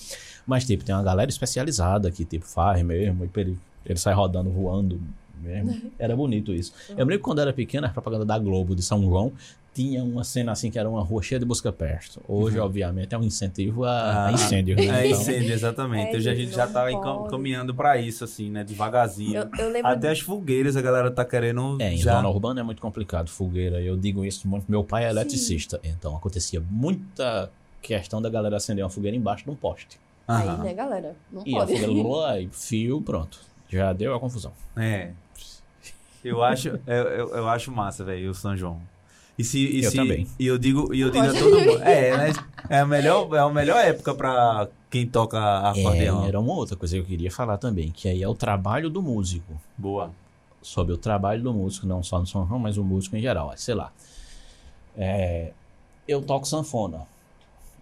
Mas, tipo, tem uma galera especializada que, tipo, faz mesmo. E ele, ele sai rodando, voando mesmo. Era bonito isso. Eu lembro que quando era pequeno, a propaganda da Globo de São João tinha uma cena assim que era uma rua cheia de busca-pé. Hoje, obviamente, é um incentivo a, a Ah, incêndio. né? É Então, incêndio, exatamente. É, Hoje a gente, já tá pode. caminhando pra isso, assim, né? Devagarzinho. Eu, eu lembro. Até as fogueiras a galera tá querendo É, em já... zona urbana é muito complicado, fogueira. Eu digo isso muito. Meu pai é eletricista, então acontecia muita questão da galera acender uma fogueira embaixo de um poste. Aí, né, galera? Não E pode. afoga e fio, pronto. Já deu a confusão. É. Eu acho, eu, eu, eu acho massa, velho, o São João. E se, e Eu se- também. E eu digo, e eu digo a todo mundo. É, né? É a melhor, é a melhor época pra quem toca É, acordeão. era uma outra coisa que eu queria falar também, que aí é o trabalho do músico. Boa. Sobre o trabalho do músico, não só no São João, mas o músico em geral. Sei lá. É, eu toco sanfona.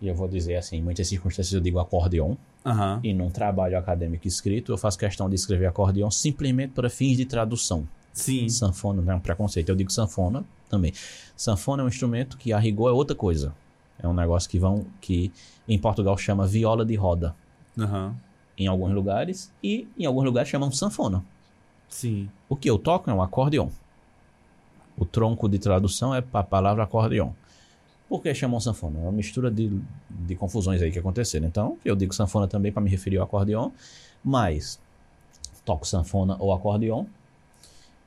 E eu vou dizer assim, em muitas circunstâncias eu digo acordeon. Aham. E num trabalho acadêmico escrito, eu faço questão de escrever acordeon simplesmente para fins de tradução. Sim. Sanfona não é um preconceito. Eu digo sanfona também. Sanfona é um instrumento que a rigor é outra coisa. É um negócio que vão que em Portugal chama viola de roda Aham. em alguns lugares e em alguns lugares chamam sanfona. Sim. O que eu toco é um acordeon. O tronco de tradução é a palavra acordeon. Por que chamam sanfona? É uma mistura de, de confusões aí que aconteceram. Então, eu digo sanfona também para me referir ao acordeon, mas toco sanfona ou acordeon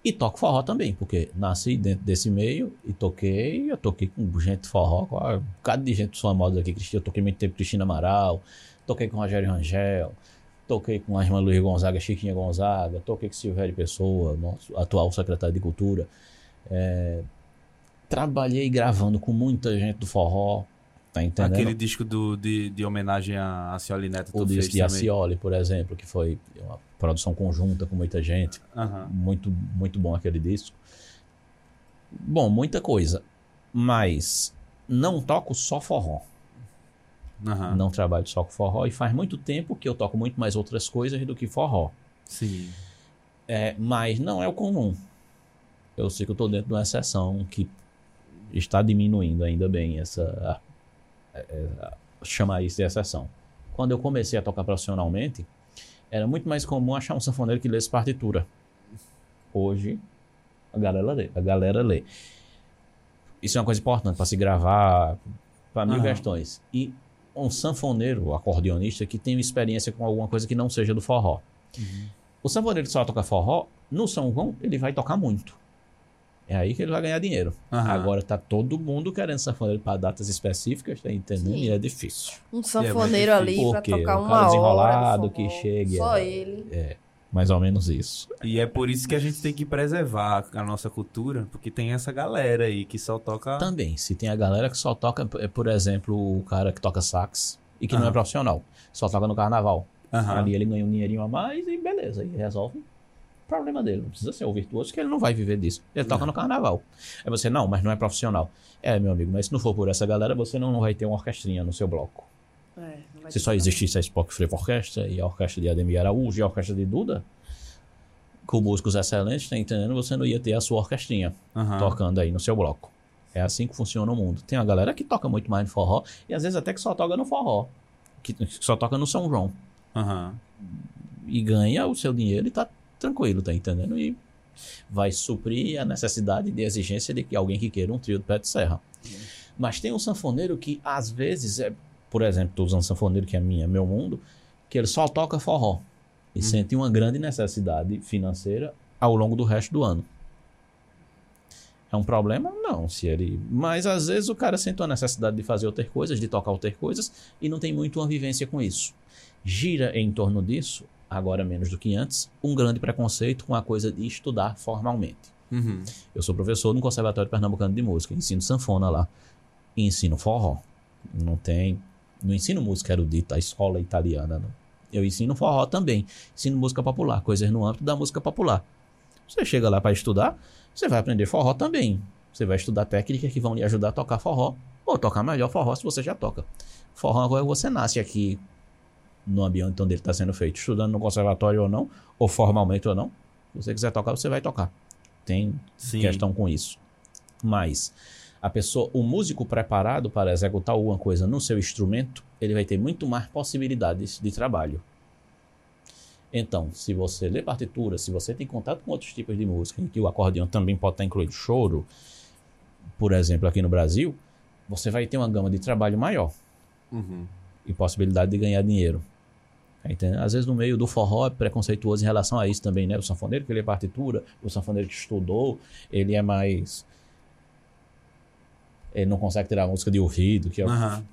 e toco forró também, porque nasci dentro desse meio e toquei, eu toquei com gente forró, com um bocado de gente famosa aqui, eu toquei muito tempo com Cristina Amaral, toquei com Rogério Rangel, toquei com a irmã Luiz Gonzaga, Chiquinha Gonzaga, toquei com Silvério Pessoa, nosso atual secretário de Cultura. É, trabalhei gravando com muita gente do forró, tá entendendo? Aquele disco do, de, de homenagem a, a Cioli Neto o disco de. Acioli, por exemplo, que foi uma produção conjunta com muita gente. Muito, muito bom aquele disco. Bom, muita coisa. Mas não toco só forró. Não trabalho só com forró. E faz muito tempo que eu toco muito mais outras coisas do que forró. Sim. É, mas não é o comum. Eu sei que eu estou dentro de uma exceção que está diminuindo ainda bem essa. Chamar isso de exceção. Quando eu comecei a tocar profissionalmente, era muito mais comum achar um sanfoneiro que lesse partitura. Hoje, a galera lê. A galera lê. Isso é uma coisa importante para se gravar, para mil Aham. questões. E um sanfoneiro, acordeonista, que tem experiência com alguma coisa que não seja do forró. O sanfoneiro que só toca forró, no São João, ele vai tocar muito. É aí que ele vai ganhar dinheiro. Aham. Agora tá todo mundo querendo sanfoneiro para datas específicas, tá entendendo? Sim. E é difícil. Um sanfoneiro É ali Porque tocar uma cara hora. desenrolado de que chegue, Só é. ele. Mais ou menos isso. E é por isso que a gente tem que preservar a nossa cultura, porque tem essa galera aí que só toca. Também, se tem a galera que só toca, é, por exemplo, o cara que toca sax e que não é profissional, só toca no carnaval. Aham. Ali ele ganha um dinheirinho a mais e beleza, e resolve problema dele. Não precisa ser o virtuoso, que ele não vai viver disso. Ele toca no carnaval. Aí você, não, mas não é profissional. É, meu amigo, mas se não for por essa galera, você não vai ter uma orquestrinha no seu bloco. É, não Se só existisse a Spock Frevo Orquestra e a orquestra de Ademir Araújo e a orquestra de Duda, com músicos excelentes, tá entendendo? Você não ia ter a sua orquestrinha Aham. tocando aí no seu bloco. É assim que funciona o mundo. Tem a galera que toca muito mais no forró e às vezes até que só toca no forró, que só toca no São João Aham. e ganha o seu dinheiro e tá tranquilo, tá entendendo? E vai suprir a necessidade de exigência de que alguém que queira um trio de pé de serra. Mas tem um sanfoneiro que às vezes é, por exemplo, tô usando sanfoneiro que é minha, meu mundo, que ele só toca forró e sente uma grande necessidade financeira ao longo do resto do ano. É um problema? Não, se ele. Mas às vezes o cara sente uma necessidade de fazer outras coisas, de tocar outras coisas, e não tem muito uma vivência com isso. Gira em torno disso, agora menos do que antes, um grande preconceito com a coisa de estudar formalmente. Uhum. Eu sou professor no Conservatório Pernambucano de Música, ensino sanfona lá, e ensino forró. Não tem. Não ensino música erudita, a escola italiana. Não. Eu ensino forró também. Ensino música popular, coisas no âmbito da música popular. Você chega lá para estudar, você vai aprender forró também. Você vai estudar técnicas que vão lhe ajudar a tocar forró, ou tocar melhor forró se você já toca. Forró agora você nasce aqui no ambiente onde ele está sendo feito, estudando no conservatório ou não, ou formalmente ou não. Se você quiser tocar, você vai tocar. Tem Sim. questão com isso. Mas a pessoa, o músico preparado para executar alguma coisa no seu instrumento, ele vai ter muito mais possibilidades de trabalho. Então, se você lê partitura, se você tem contato com outros tipos de música, em que o acordeão também pode estar incluído choro, por exemplo, aqui no Brasil, você vai ter uma gama de trabalho maior Uhum. e possibilidade de ganhar dinheiro. Entendendo? Às vezes no meio do forró é preconceituoso em relação a isso também, né? O sanfoneiro que lê partitura, o sanfoneiro que estudou, ele é mais. Ele não consegue tirar a música de ouvido, que é Aham.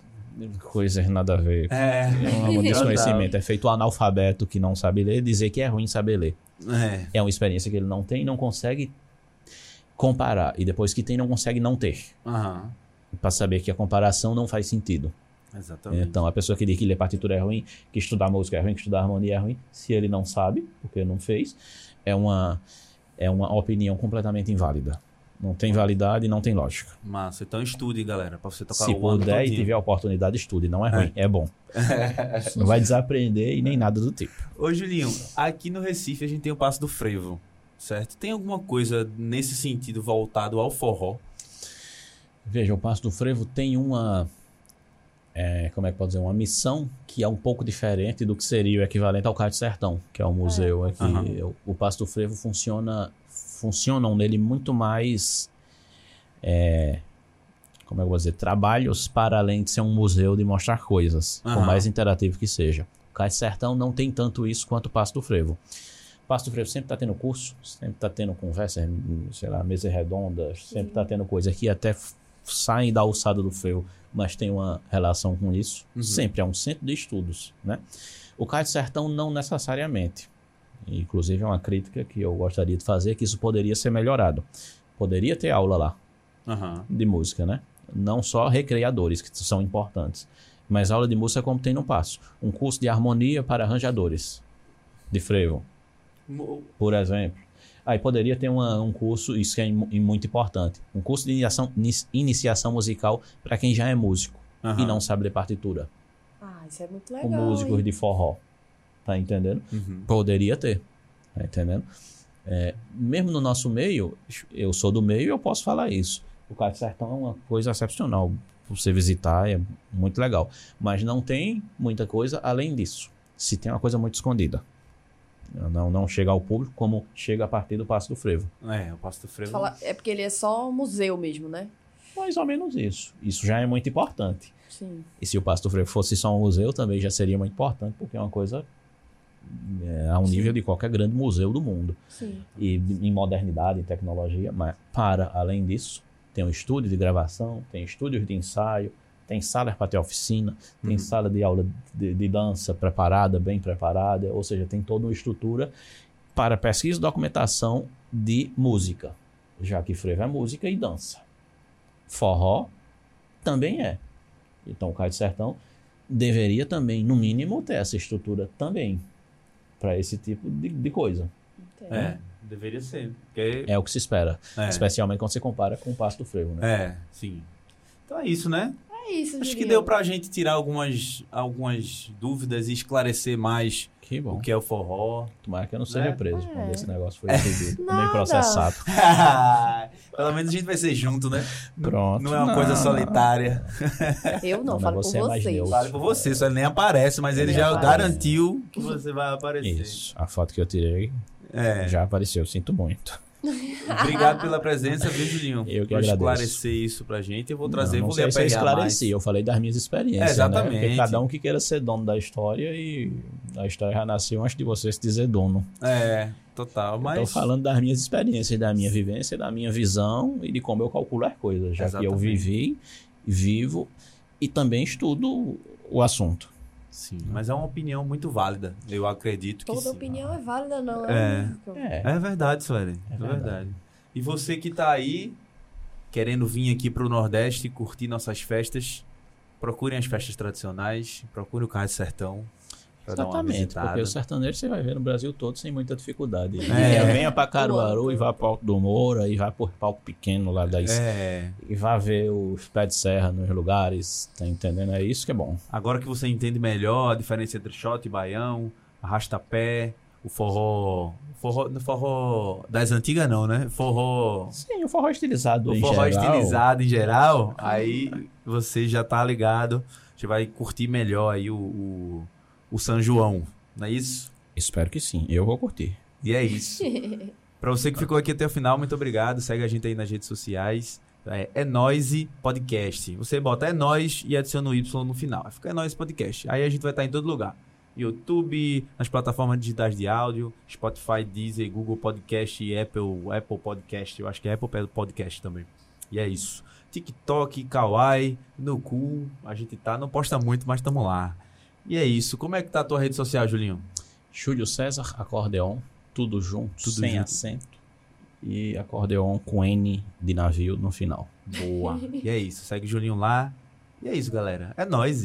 Coisas nada a ver. É. É um desconhecimento. É feito o analfabeto que não sabe ler dizer que é ruim saber ler. É. É uma experiência que ele não tem e não consegue comparar. E depois que tem, não consegue não ter. Aham. Pra saber que a comparação não faz sentido. Exatamente. Então, a pessoa que diz que ler partitura é ruim, que estudar música é ruim, que estudar harmonia é ruim, se ele não sabe, porque não fez, é uma, é uma opinião completamente inválida. Não tem validade e não tem lógica. Massa. Então estude, galera, pra você tocar Se o puder e todinho. tiver a oportunidade, estude. Não é ruim, é, bom. Não vai desaprender e nem nada do tipo. Ô, Julinho, aqui no Recife a gente tem o Passo do Frevo, certo? Tem alguma coisa nesse sentido voltado ao forró? Veja, o Passo do Frevo tem uma. É, como é que pode dizer? Uma missão que é um pouco diferente do que seria o equivalente ao Cais do Sertão, que é o museu aqui. Aham. O, o Passo do Frevo funciona. Funcionam nele muito mais. é, como é que eu vou dizer? Trabalhos para além de ser um museu de mostrar coisas, por Aham. mais interativo que seja. O Cais do Sertão não tem tanto isso quanto o Passo do Frevo. O Passo do Frevo sempre está tendo curso, sempre está tendo conversa, sei lá, mesa redonda, sempre está tendo coisa que até saem da alçada do frevo, mas tem uma relação com isso. Uhum. Sempre é um centro de estudos, né? O Cais do Sertão não necessariamente. Inclusive é uma crítica que eu gostaria de fazer, que isso poderia ser melhorado. Poderia ter aula lá Aham. de música, né? Não só recreadores, que são importantes, mas aula de música como tem no Passo. Um curso de harmonia para arranjadores de frevo, por exemplo. Aí poderia ter uma- um curso, isso que é im- muito importante, um curso de iniciação, inici- iniciação musical para quem já é músico e Aham. não sabe ler partitura, Ah, isso é muito com legal. músicos hein? de forró. Tá entendendo? Uhum. Poderia ter, tá entendendo? É, mesmo no nosso meio, eu sou do meio e eu posso falar isso. O do Sertão é uma coisa excepcional. Você visitar é muito legal. Mas não tem muita coisa além disso. Se tem uma coisa muito escondida. Não, não chega ao público como chega a partir do Passo do Frevo. É, o Passo do Frevo. Fala- É porque ele é só um museu mesmo, né? Mais ou menos isso. Isso já é muito importante. Sim. E se o Passo do Frevo fosse só um museu, também já seria muito importante, porque é uma coisa é, a um nível de qualquer grande museu do mundo. Sim. E em modernidade, em tecnologia, mas para além disso, tem um estúdio de gravação, tem estúdios de ensaio, tem salas para ter oficina, tem Uhum. sala de aula de, de dança preparada, bem preparada, ou seja, tem toda uma estrutura para pesquisa e documentação de música, já que frevo é música e dança. Forró também é. Então o Caio do Sertão deveria também, no mínimo, ter essa estrutura também para esse tipo de, de coisa. Entendo. É, deveria ser. Porque... É o que se espera. É. Especialmente quando você compara com o passo do frevo, né? É, sim. Então é isso, né? É isso, Acho que deu pra gente tirar algumas, algumas dúvidas e esclarecer mais Que bom. o que é o forró. Tomara que eu não seja Né? preso É. quando esse negócio exibido. Nada. Nem processado. Pelo menos a gente vai ser junto, né? Pronto. Não é uma coisa Não, solitária. Eu não, Não, falo mas por você é vocês. neutro. Vale por você, só ele nem aparece, mas ele Nem já aparece. garantiu que você vai aparecer. Isso. A foto que eu tirei É. já apareceu. Sinto muito. Obrigado pela presença, viu, Julinho? Eu que agradeço. esclarecer isso pra gente. Eu vou trazer, não, não vou lhe se eu esclareci. mais. Eu falei das minhas experiências. É, Né? exatamente. Porque cada um que queira ser dono da história e a história já nasceu antes de você se dizer dono. É, total. Mas Estou falando das minhas experiências, da minha vivência, da minha visão e de como eu calculo as coisas, já que eu Exatamente. vivi, vivo e também estudo o assunto. Sim, mas é uma opinião muito válida. Eu acredito que Toda sim. opinião é válida, não É. é? É, É verdade, Sueli. É, É verdade. verdade. E você que tá aí querendo vir aqui pro Nordeste e curtir nossas festas, procurem as festas tradicionais, procure o Carro de Sertão. Exatamente, porque o sertanejo você vai ver no Brasil todo sem muita dificuldade. É. Venha para Caruaru e vá para Alto do Moura e vá por palco pequeno lá da É, e vá ver os pés de serra nos lugares, tá entendendo? É isso que é bom. agora que você entende melhor a diferença entre shot e baião, arrasta-pé, o forró, forró, no forró das antigas não, né? Forró, Sim, o forró estilizado o em forró geral, estilizado em geral, aí você já tá ligado, você vai curtir melhor aí o, o, o São João, não é isso? Espero que sim, eu vou curtir. E é isso. Pra você que ficou aqui até o final, muito obrigado. Segue a gente aí nas redes sociais. É, é Noise Podcast. Você bota é Nós e adiciona o Y no final. Fica é Noise Podcast. Aí a gente vai estar em todo lugar. YouTube, nas plataformas digitais de áudio, Spotify, Deezer, Google Podcast e Apple, Apple Podcast. Eu acho que é Apple Podcast também. E é isso. TikTok, Kawaii, no cu, a gente tá, não posta muito, mas tamo lá. E é isso. Como é que tá a tua rede social, Julinho? Júlio César, acordeon, tudo junto, Tudo sem junto. acento. E acordeon com N de navio no final. Boa. e é isso. Segue o Julinho lá. E é isso, galera. É nóis.